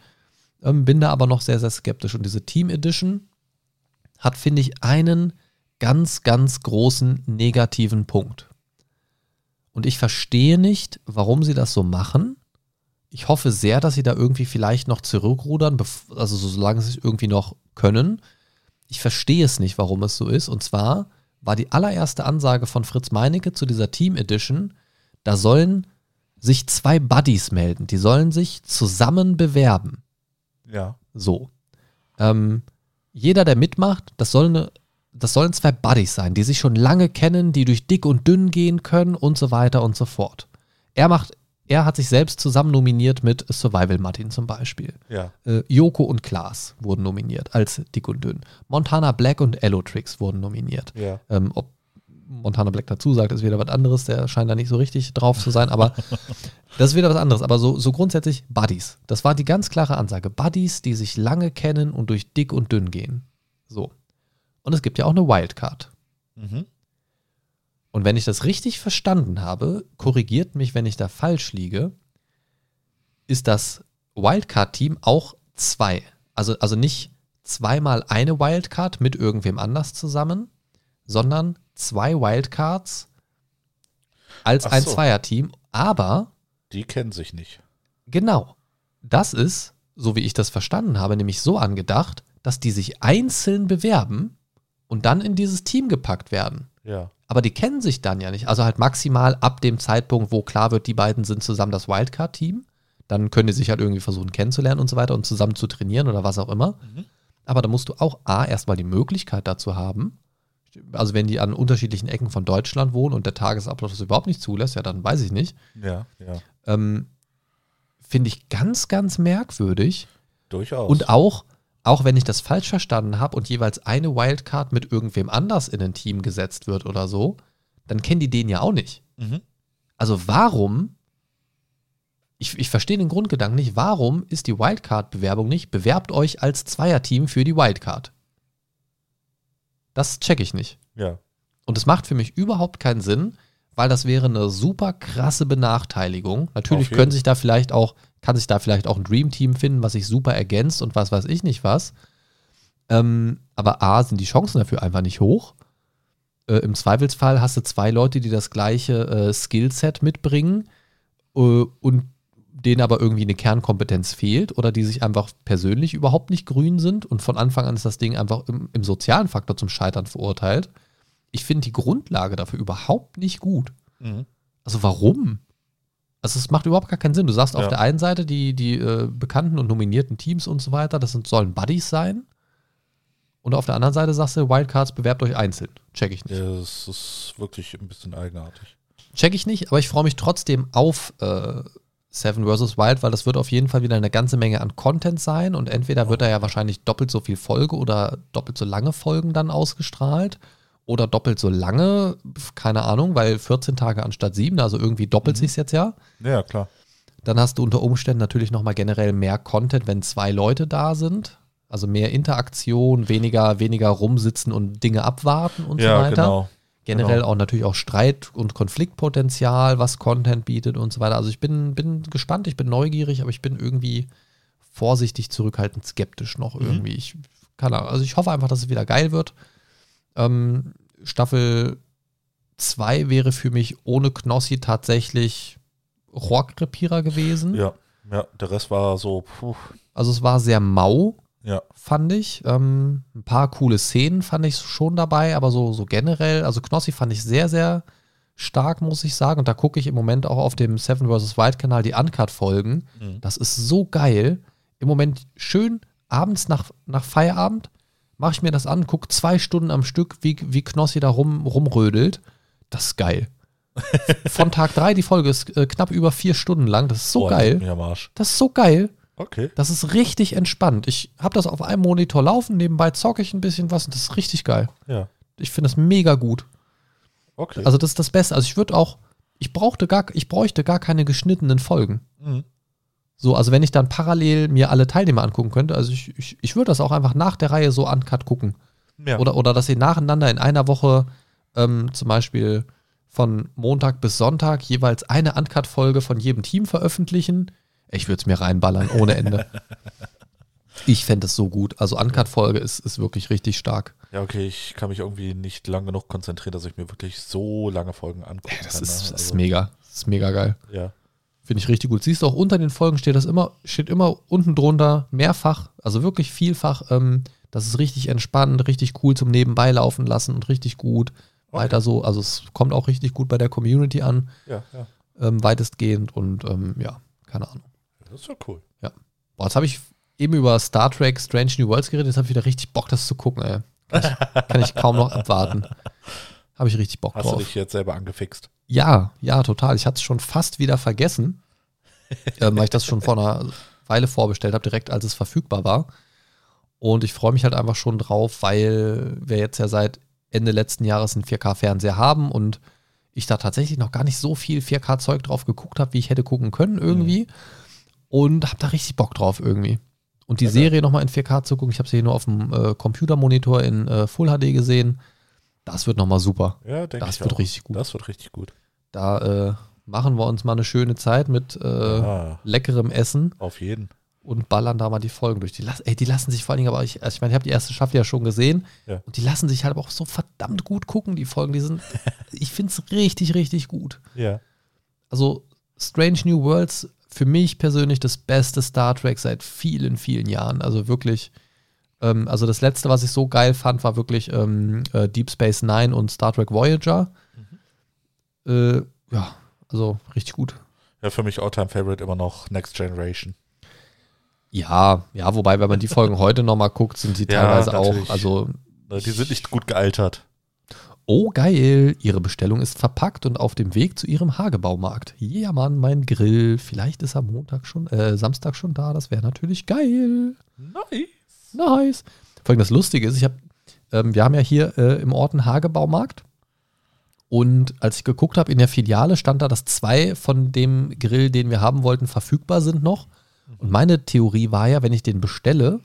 Ähm, bin da aber noch sehr, sehr skeptisch. Und diese Team Edition hat, finde ich, einen ganz, ganz großen negativen Punkt. Und ich verstehe nicht, warum sie das so machen. Ich hoffe sehr, dass sie da irgendwie vielleicht noch zurückrudern, also so, solange sie es irgendwie noch können. Ich verstehe es nicht, warum es so ist. Und zwar war die allererste Ansage von Fritz Meinecke zu dieser Team Edition, da sollen sich zwei Buddies melden. Die sollen sich zusammen bewerben. ja. So. Ähm, jeder, der mitmacht, das, soll eine, das sollen zwei Buddies sein, die sich schon lange kennen, die durch dick und dünn gehen können und so weiter und so fort. Er macht, er hat sich selbst zusammen nominiert mit Survival Martin zum Beispiel. Ja, Äh, Joko und Klaas wurden nominiert als dick und dünn. Montana Black und Elotrix wurden nominiert. ja. Ähm, ob Montana Black dazu sagt, ist wieder was anderes. Der scheint da nicht so richtig drauf zu sein, aber das ist wieder was anderes. Aber so, so grundsätzlich Buddies. Das war die ganz klare Ansage. Buddies, die sich lange kennen und durch dick und dünn gehen. So. Und es gibt ja auch eine Wildcard. Mhm. Und wenn ich das richtig verstanden habe, korrigiert mich, wenn ich da falsch liege, ist das Wildcard-Team auch zwei. Also, also nicht zweimal eine Wildcard mit irgendwem anders zusammen, sondern zwei Wildcards als Ach ein so. Zweierteam. Aber Die kennen sich nicht. genau, das ist, so wie ich das verstanden habe, nämlich so angedacht, dass die sich einzeln bewerben und dann in dieses Team gepackt werden. Ja, Aber die kennen sich dann ja nicht. Also halt maximal ab dem Zeitpunkt, wo klar wird, die beiden sind zusammen das Wildcard-Team. Dann können die sich halt irgendwie versuchen kennenzulernen und so weiter und zusammen zu trainieren oder was auch immer. Mhm. Aber da musst du auch A, erstmal die Möglichkeit dazu haben. Also wenn die an unterschiedlichen Ecken von Deutschland wohnen und der Tagesablauf das überhaupt nicht zulässt, ja, dann weiß ich nicht. ja, ja. Ähm, Finde ich ganz, ganz merkwürdig. Durchaus. Und auch, auch wenn ich das falsch verstanden habe und jeweils eine Wildcard mit irgendwem anders in ein Team gesetzt wird oder so, dann kennen die den ja auch nicht. Mhm. Also warum, ich, ich verstehe den Grundgedanken nicht, warum ist die Wildcard-Bewerbung nicht, bewerbt euch als Zweierteam für die Wildcard? Das checke ich nicht. Ja, Und es macht für mich überhaupt keinen Sinn, weil das wäre eine super krasse Benachteiligung. Natürlich können sich da vielleicht auch, kann sich da vielleicht auch ein Dream Team finden, was sich super ergänzt und was weiß ich nicht was. Ähm, aber A, sind die Chancen dafür einfach nicht hoch. Äh, Im Zweifelsfall hast du zwei Leute, die das gleiche äh, Skillset mitbringen äh, und denen aber irgendwie eine Kernkompetenz fehlt oder die sich einfach persönlich überhaupt nicht grün sind und von Anfang an ist das Ding einfach im, im sozialen Faktor zum Scheitern verurteilt. Ich finde die Grundlage dafür überhaupt nicht gut. mhm. Also warum? Also es macht überhaupt gar keinen Sinn. Du sagst auf Ja. der einen Seite die, die äh, bekannten und nominierten Teams und so weiter, das sind, sollen Buddies sein. Und auf der anderen Seite sagst du, Wildcards bewerbt euch einzeln. Check ich nicht. Ja, das ist wirklich ein bisschen eigenartig. Check ich nicht, aber ich freue mich trotzdem auf äh, Seven vs. Wild, weil das wird auf jeden Fall wieder eine ganze Menge an Content sein und entweder wird da ja wahrscheinlich doppelt so viel Folge oder doppelt so lange Folgen dann ausgestrahlt oder doppelt so lange, keine Ahnung, weil 14 Tage anstatt 7, also irgendwie doppelt Mhm. sich's jetzt ja. Ja, klar. Dann hast du unter Umständen natürlich nochmal generell mehr Content, wenn zwei Leute da sind. Also mehr Interaktion, weniger, weniger rumsitzen und Dinge abwarten und ja, so weiter. genau. Generell Genau. auch natürlich auch Streit- und Konfliktpotenzial, was Content bietet und so weiter. Also ich bin, bin gespannt, ich bin neugierig, aber ich bin irgendwie vorsichtig, zurückhaltend, skeptisch noch irgendwie. Ich kann, also ich hoffe einfach, dass es wieder geil wird. Ähm, Staffel 2 wäre für mich ohne Knossi tatsächlich Rohrkrepierer gewesen. Ja, ja, der Rest war so, puh, Also es war sehr mau, ja, fand ich. Ähm, ein paar coole Szenen fand ich schon dabei, aber so, so generell, also Knossi fand ich sehr, sehr stark, muss ich sagen. Und da gucke ich im Moment auch auf dem Seven vs. Wild Kanal die Uncut-Folgen. Mhm. Das ist so geil. Im Moment schön abends nach, nach Feierabend mache ich mir das an, gucke zwei Stunden am Stück, wie, wie Knossi da rum, rumrödelt. Das ist geil. Von Tag 3, die Folge ist äh, knapp über vier Stunden lang. Das ist so Boah, geil. Das ist so geil. Okay. Das ist richtig entspannt. Ich habe das auf einem Monitor laufen, nebenbei zocke ich ein bisschen was und das ist richtig geil. Ja, Ich finde das mega gut. okay. Also das ist das Beste. Also ich würde auch, ich brauchte gar, ich bräuchte gar keine geschnittenen Folgen. Mhm. So, also wenn ich dann parallel mir alle Teilnehmer angucken könnte, also ich, ich, ich würde das auch einfach nach der Reihe so uncut gucken. ja. Oder, oder dass sie nacheinander in einer Woche ähm, zum Beispiel von Montag bis Sonntag jeweils eine Uncut-Folge von jedem Team veröffentlichen. Ich würde es mir reinballern, ohne Ende. ich fände es so gut. Also Uncut-Folge ist, ist wirklich richtig stark. ja, okay, ich kann mich irgendwie nicht lang genug konzentrieren, dass ich mir wirklich so lange Folgen angucken Das kann. ist, ne? das ist Also, mega. Das ist mega geil. Ja, Finde ich richtig gut. Siehst du auch unter den Folgen steht das immer, steht immer unten drunter mehrfach, also wirklich vielfach. Ähm, das ist richtig entspannt, richtig cool zum Nebenbei laufen lassen und richtig gut. Okay. Weiter so. Also es kommt auch richtig gut bei der Community an, ja, ja. ähm, weitestgehend und ähm, ja, keine Ahnung. Das ist ja cool. Boah, jetzt habe ich eben über Star Trek Strange New Worlds geredet, jetzt habe ich wieder richtig Bock, das zu gucken, ey. Kann ich, kann ich kaum noch abwarten. Habe ich richtig Bock Hast du drauf. dich jetzt selber angefixt? Ja, ja, total. Ich hatte es schon fast wieder vergessen, ähm, weil ich das schon vor einer Weile vorbestellt habe, direkt als es verfügbar war. Und ich freue mich halt einfach schon drauf, weil wir jetzt ja seit Ende letzten Jahres einen 4K-Fernseher haben und ich da tatsächlich noch gar nicht so viel 4K-Zeug drauf geguckt habe, wie ich hätte gucken können irgendwie. Und habe da richtig Bock drauf irgendwie. Und die Okay. Serie nochmal in 4K zu gucken, ich habe sie hier nur auf dem äh, Computermonitor in äh, Full HD gesehen. Das wird nochmal super. Ja, denke Das ich wird auch. richtig gut. Das wird richtig gut. Da äh, machen wir uns mal eine schöne Zeit mit äh, ah, leckerem Essen auf jeden. und ballern da mal die Folgen durch. Die, las ey, die lassen sich vor allen Dingen aber, ich, also ich meine, ich habe die erste Staffel ja schon gesehen Ja. und die lassen sich halt aber auch so verdammt gut gucken, die Folgen. Die sind, ich finde es richtig, richtig gut. Ja. Also Strange New Worlds für mich persönlich das beste Star Trek seit vielen, vielen Jahren. Also wirklich, ähm, also das letzte, was ich so geil fand, war wirklich ähm, äh, Deep Space Nine und Star Trek Voyager. Äh, ja, also richtig gut. Ja, für mich Alltime Favorite immer noch Next Generation. Ja, ja, wobei, wenn man die Folgen heute nochmal guckt, sind Ja, teilweise natürlich. auch, also, Die sind nicht gut gealtert. oh geil, Ihre Bestellung ist verpackt und auf dem Weg zu Ihrem Hagebaumarkt. Ja, Mann, mein Grill. Vielleicht ist am Montag schon, äh, Samstag schon da. Das wäre natürlich geil. Nice. Nice. Vor allem das Lustige ist, ich habe, ähm, wir haben ja hier äh, im Ort einen Hagebaumarkt. Und als ich geguckt habe, in der Filiale stand da, dass zwei von dem Grill, den wir haben wollten, verfügbar sind noch. Und meine Theorie war ja, wenn ich den bestelle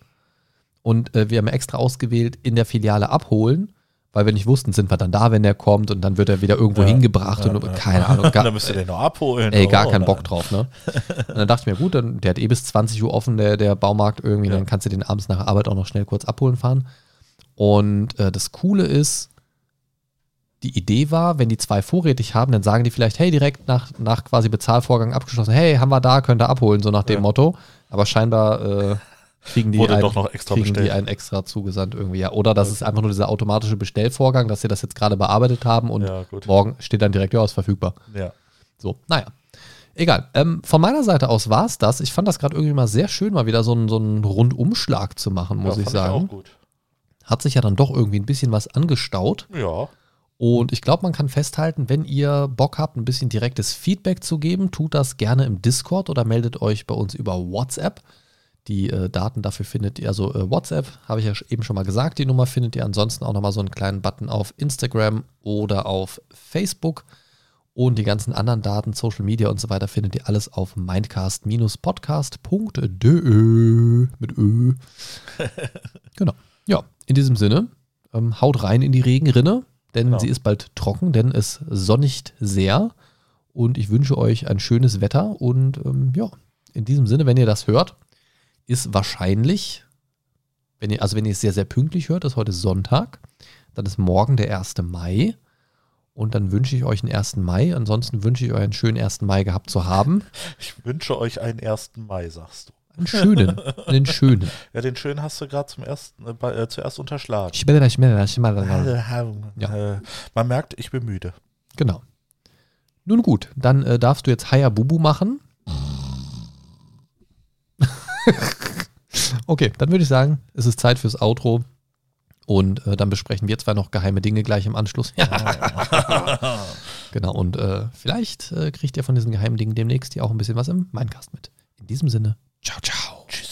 und äh, wir haben extra ausgewählt, in der Filiale abholen, weil wir nicht wussten, sind wir dann da, wenn der kommt und dann wird er wieder irgendwo Ja, hingebracht ja, und ja. keine Ahnung. Gar, dann müsst ihr den noch abholen. Ey, gar Oh, keinen. Bock drauf, ne? Und dann dachte ich mir, gut, dann, der hat eh bis 20 Uhr offen, der, der Baumarkt irgendwie, dann kannst du den abends nach Arbeit auch noch schnell kurz abholen fahren. Und äh, das Coole ist, die Idee war, wenn die zwei vorrätig haben, dann sagen die vielleicht, hey, direkt nach, nach quasi Bezahlvorgang abgeschlossen, hey, haben wir da, könnt ihr abholen, so nach dem. Motto. Aber scheinbar äh, kriegen die Wurde einen, doch noch extra kriegen die bestellt. einen extra zugesandt irgendwie, ja. Oder das ist einfach nur dieser automatische Bestellvorgang, dass sie das jetzt gerade bearbeitet haben und Ja, gut. morgen steht dann direkt, ja, ist verfügbar. Ja. So, naja. Egal. Ähm, von meiner Seite aus war es das. Ich fand das gerade irgendwie mal sehr schön, mal wieder so einen, so einen Rundumschlag zu machen, muss ja, ich sagen. auch gut. Hat sich ja dann doch irgendwie ein bisschen was angestaut. Ja. Und ich glaube, man kann festhalten, wenn ihr Bock habt, ein bisschen direktes Feedback zu geben, tut das gerne im Discord oder meldet euch bei uns über WhatsApp. Die äh, Daten dafür findet ihr, also äh, WhatsApp, habe ich ja eben schon mal gesagt, die Nummer findet ihr ansonsten auch nochmal so einen kleinen Button auf Instagram oder auf Facebook. Und die ganzen anderen Daten, Social Media und so weiter findet ihr alles auf mindcast-podcast.de mit Ö. genau. Ja, in diesem Sinne, ähm, haut rein in die Regenrinne, denn Genau. sie ist bald trocken, denn es sonnigt sehr. Und ich wünsche euch ein schönes Wetter. Und ähm, ja, in diesem Sinne, wenn ihr das hört, ist wahrscheinlich, wenn ihr, also wenn ihr es sehr, sehr pünktlich hört, ist heute Sonntag, dann ist morgen der 1. Mai. Und dann wünsche ich euch einen 1. Mai. Ansonsten wünsche ich euch einen schönen 1. Mai gehabt zu haben. Ich wünsche euch einen 1. Mai, sagst du. Einen schönen, einen schönen. Ja, den schönen hast du gerade zum ersten, äh, äh, zuerst unterschlagen. Schmedder, schmedder, schmedder. Äh, man merkt, ich bin müde. Genau. Nun gut, dann äh, darfst du jetzt Hayabubu machen. okay, dann würde ich sagen, es ist Zeit fürs Outro. Und äh, dann besprechen wir zwar noch geheime Dinge gleich im Anschluss. genau, und äh, vielleicht äh, kriegt ihr von diesen geheimen Dingen demnächst hier auch ein bisschen was im Mindcast mit. In diesem Sinne, ciao, ciao. Tschüss.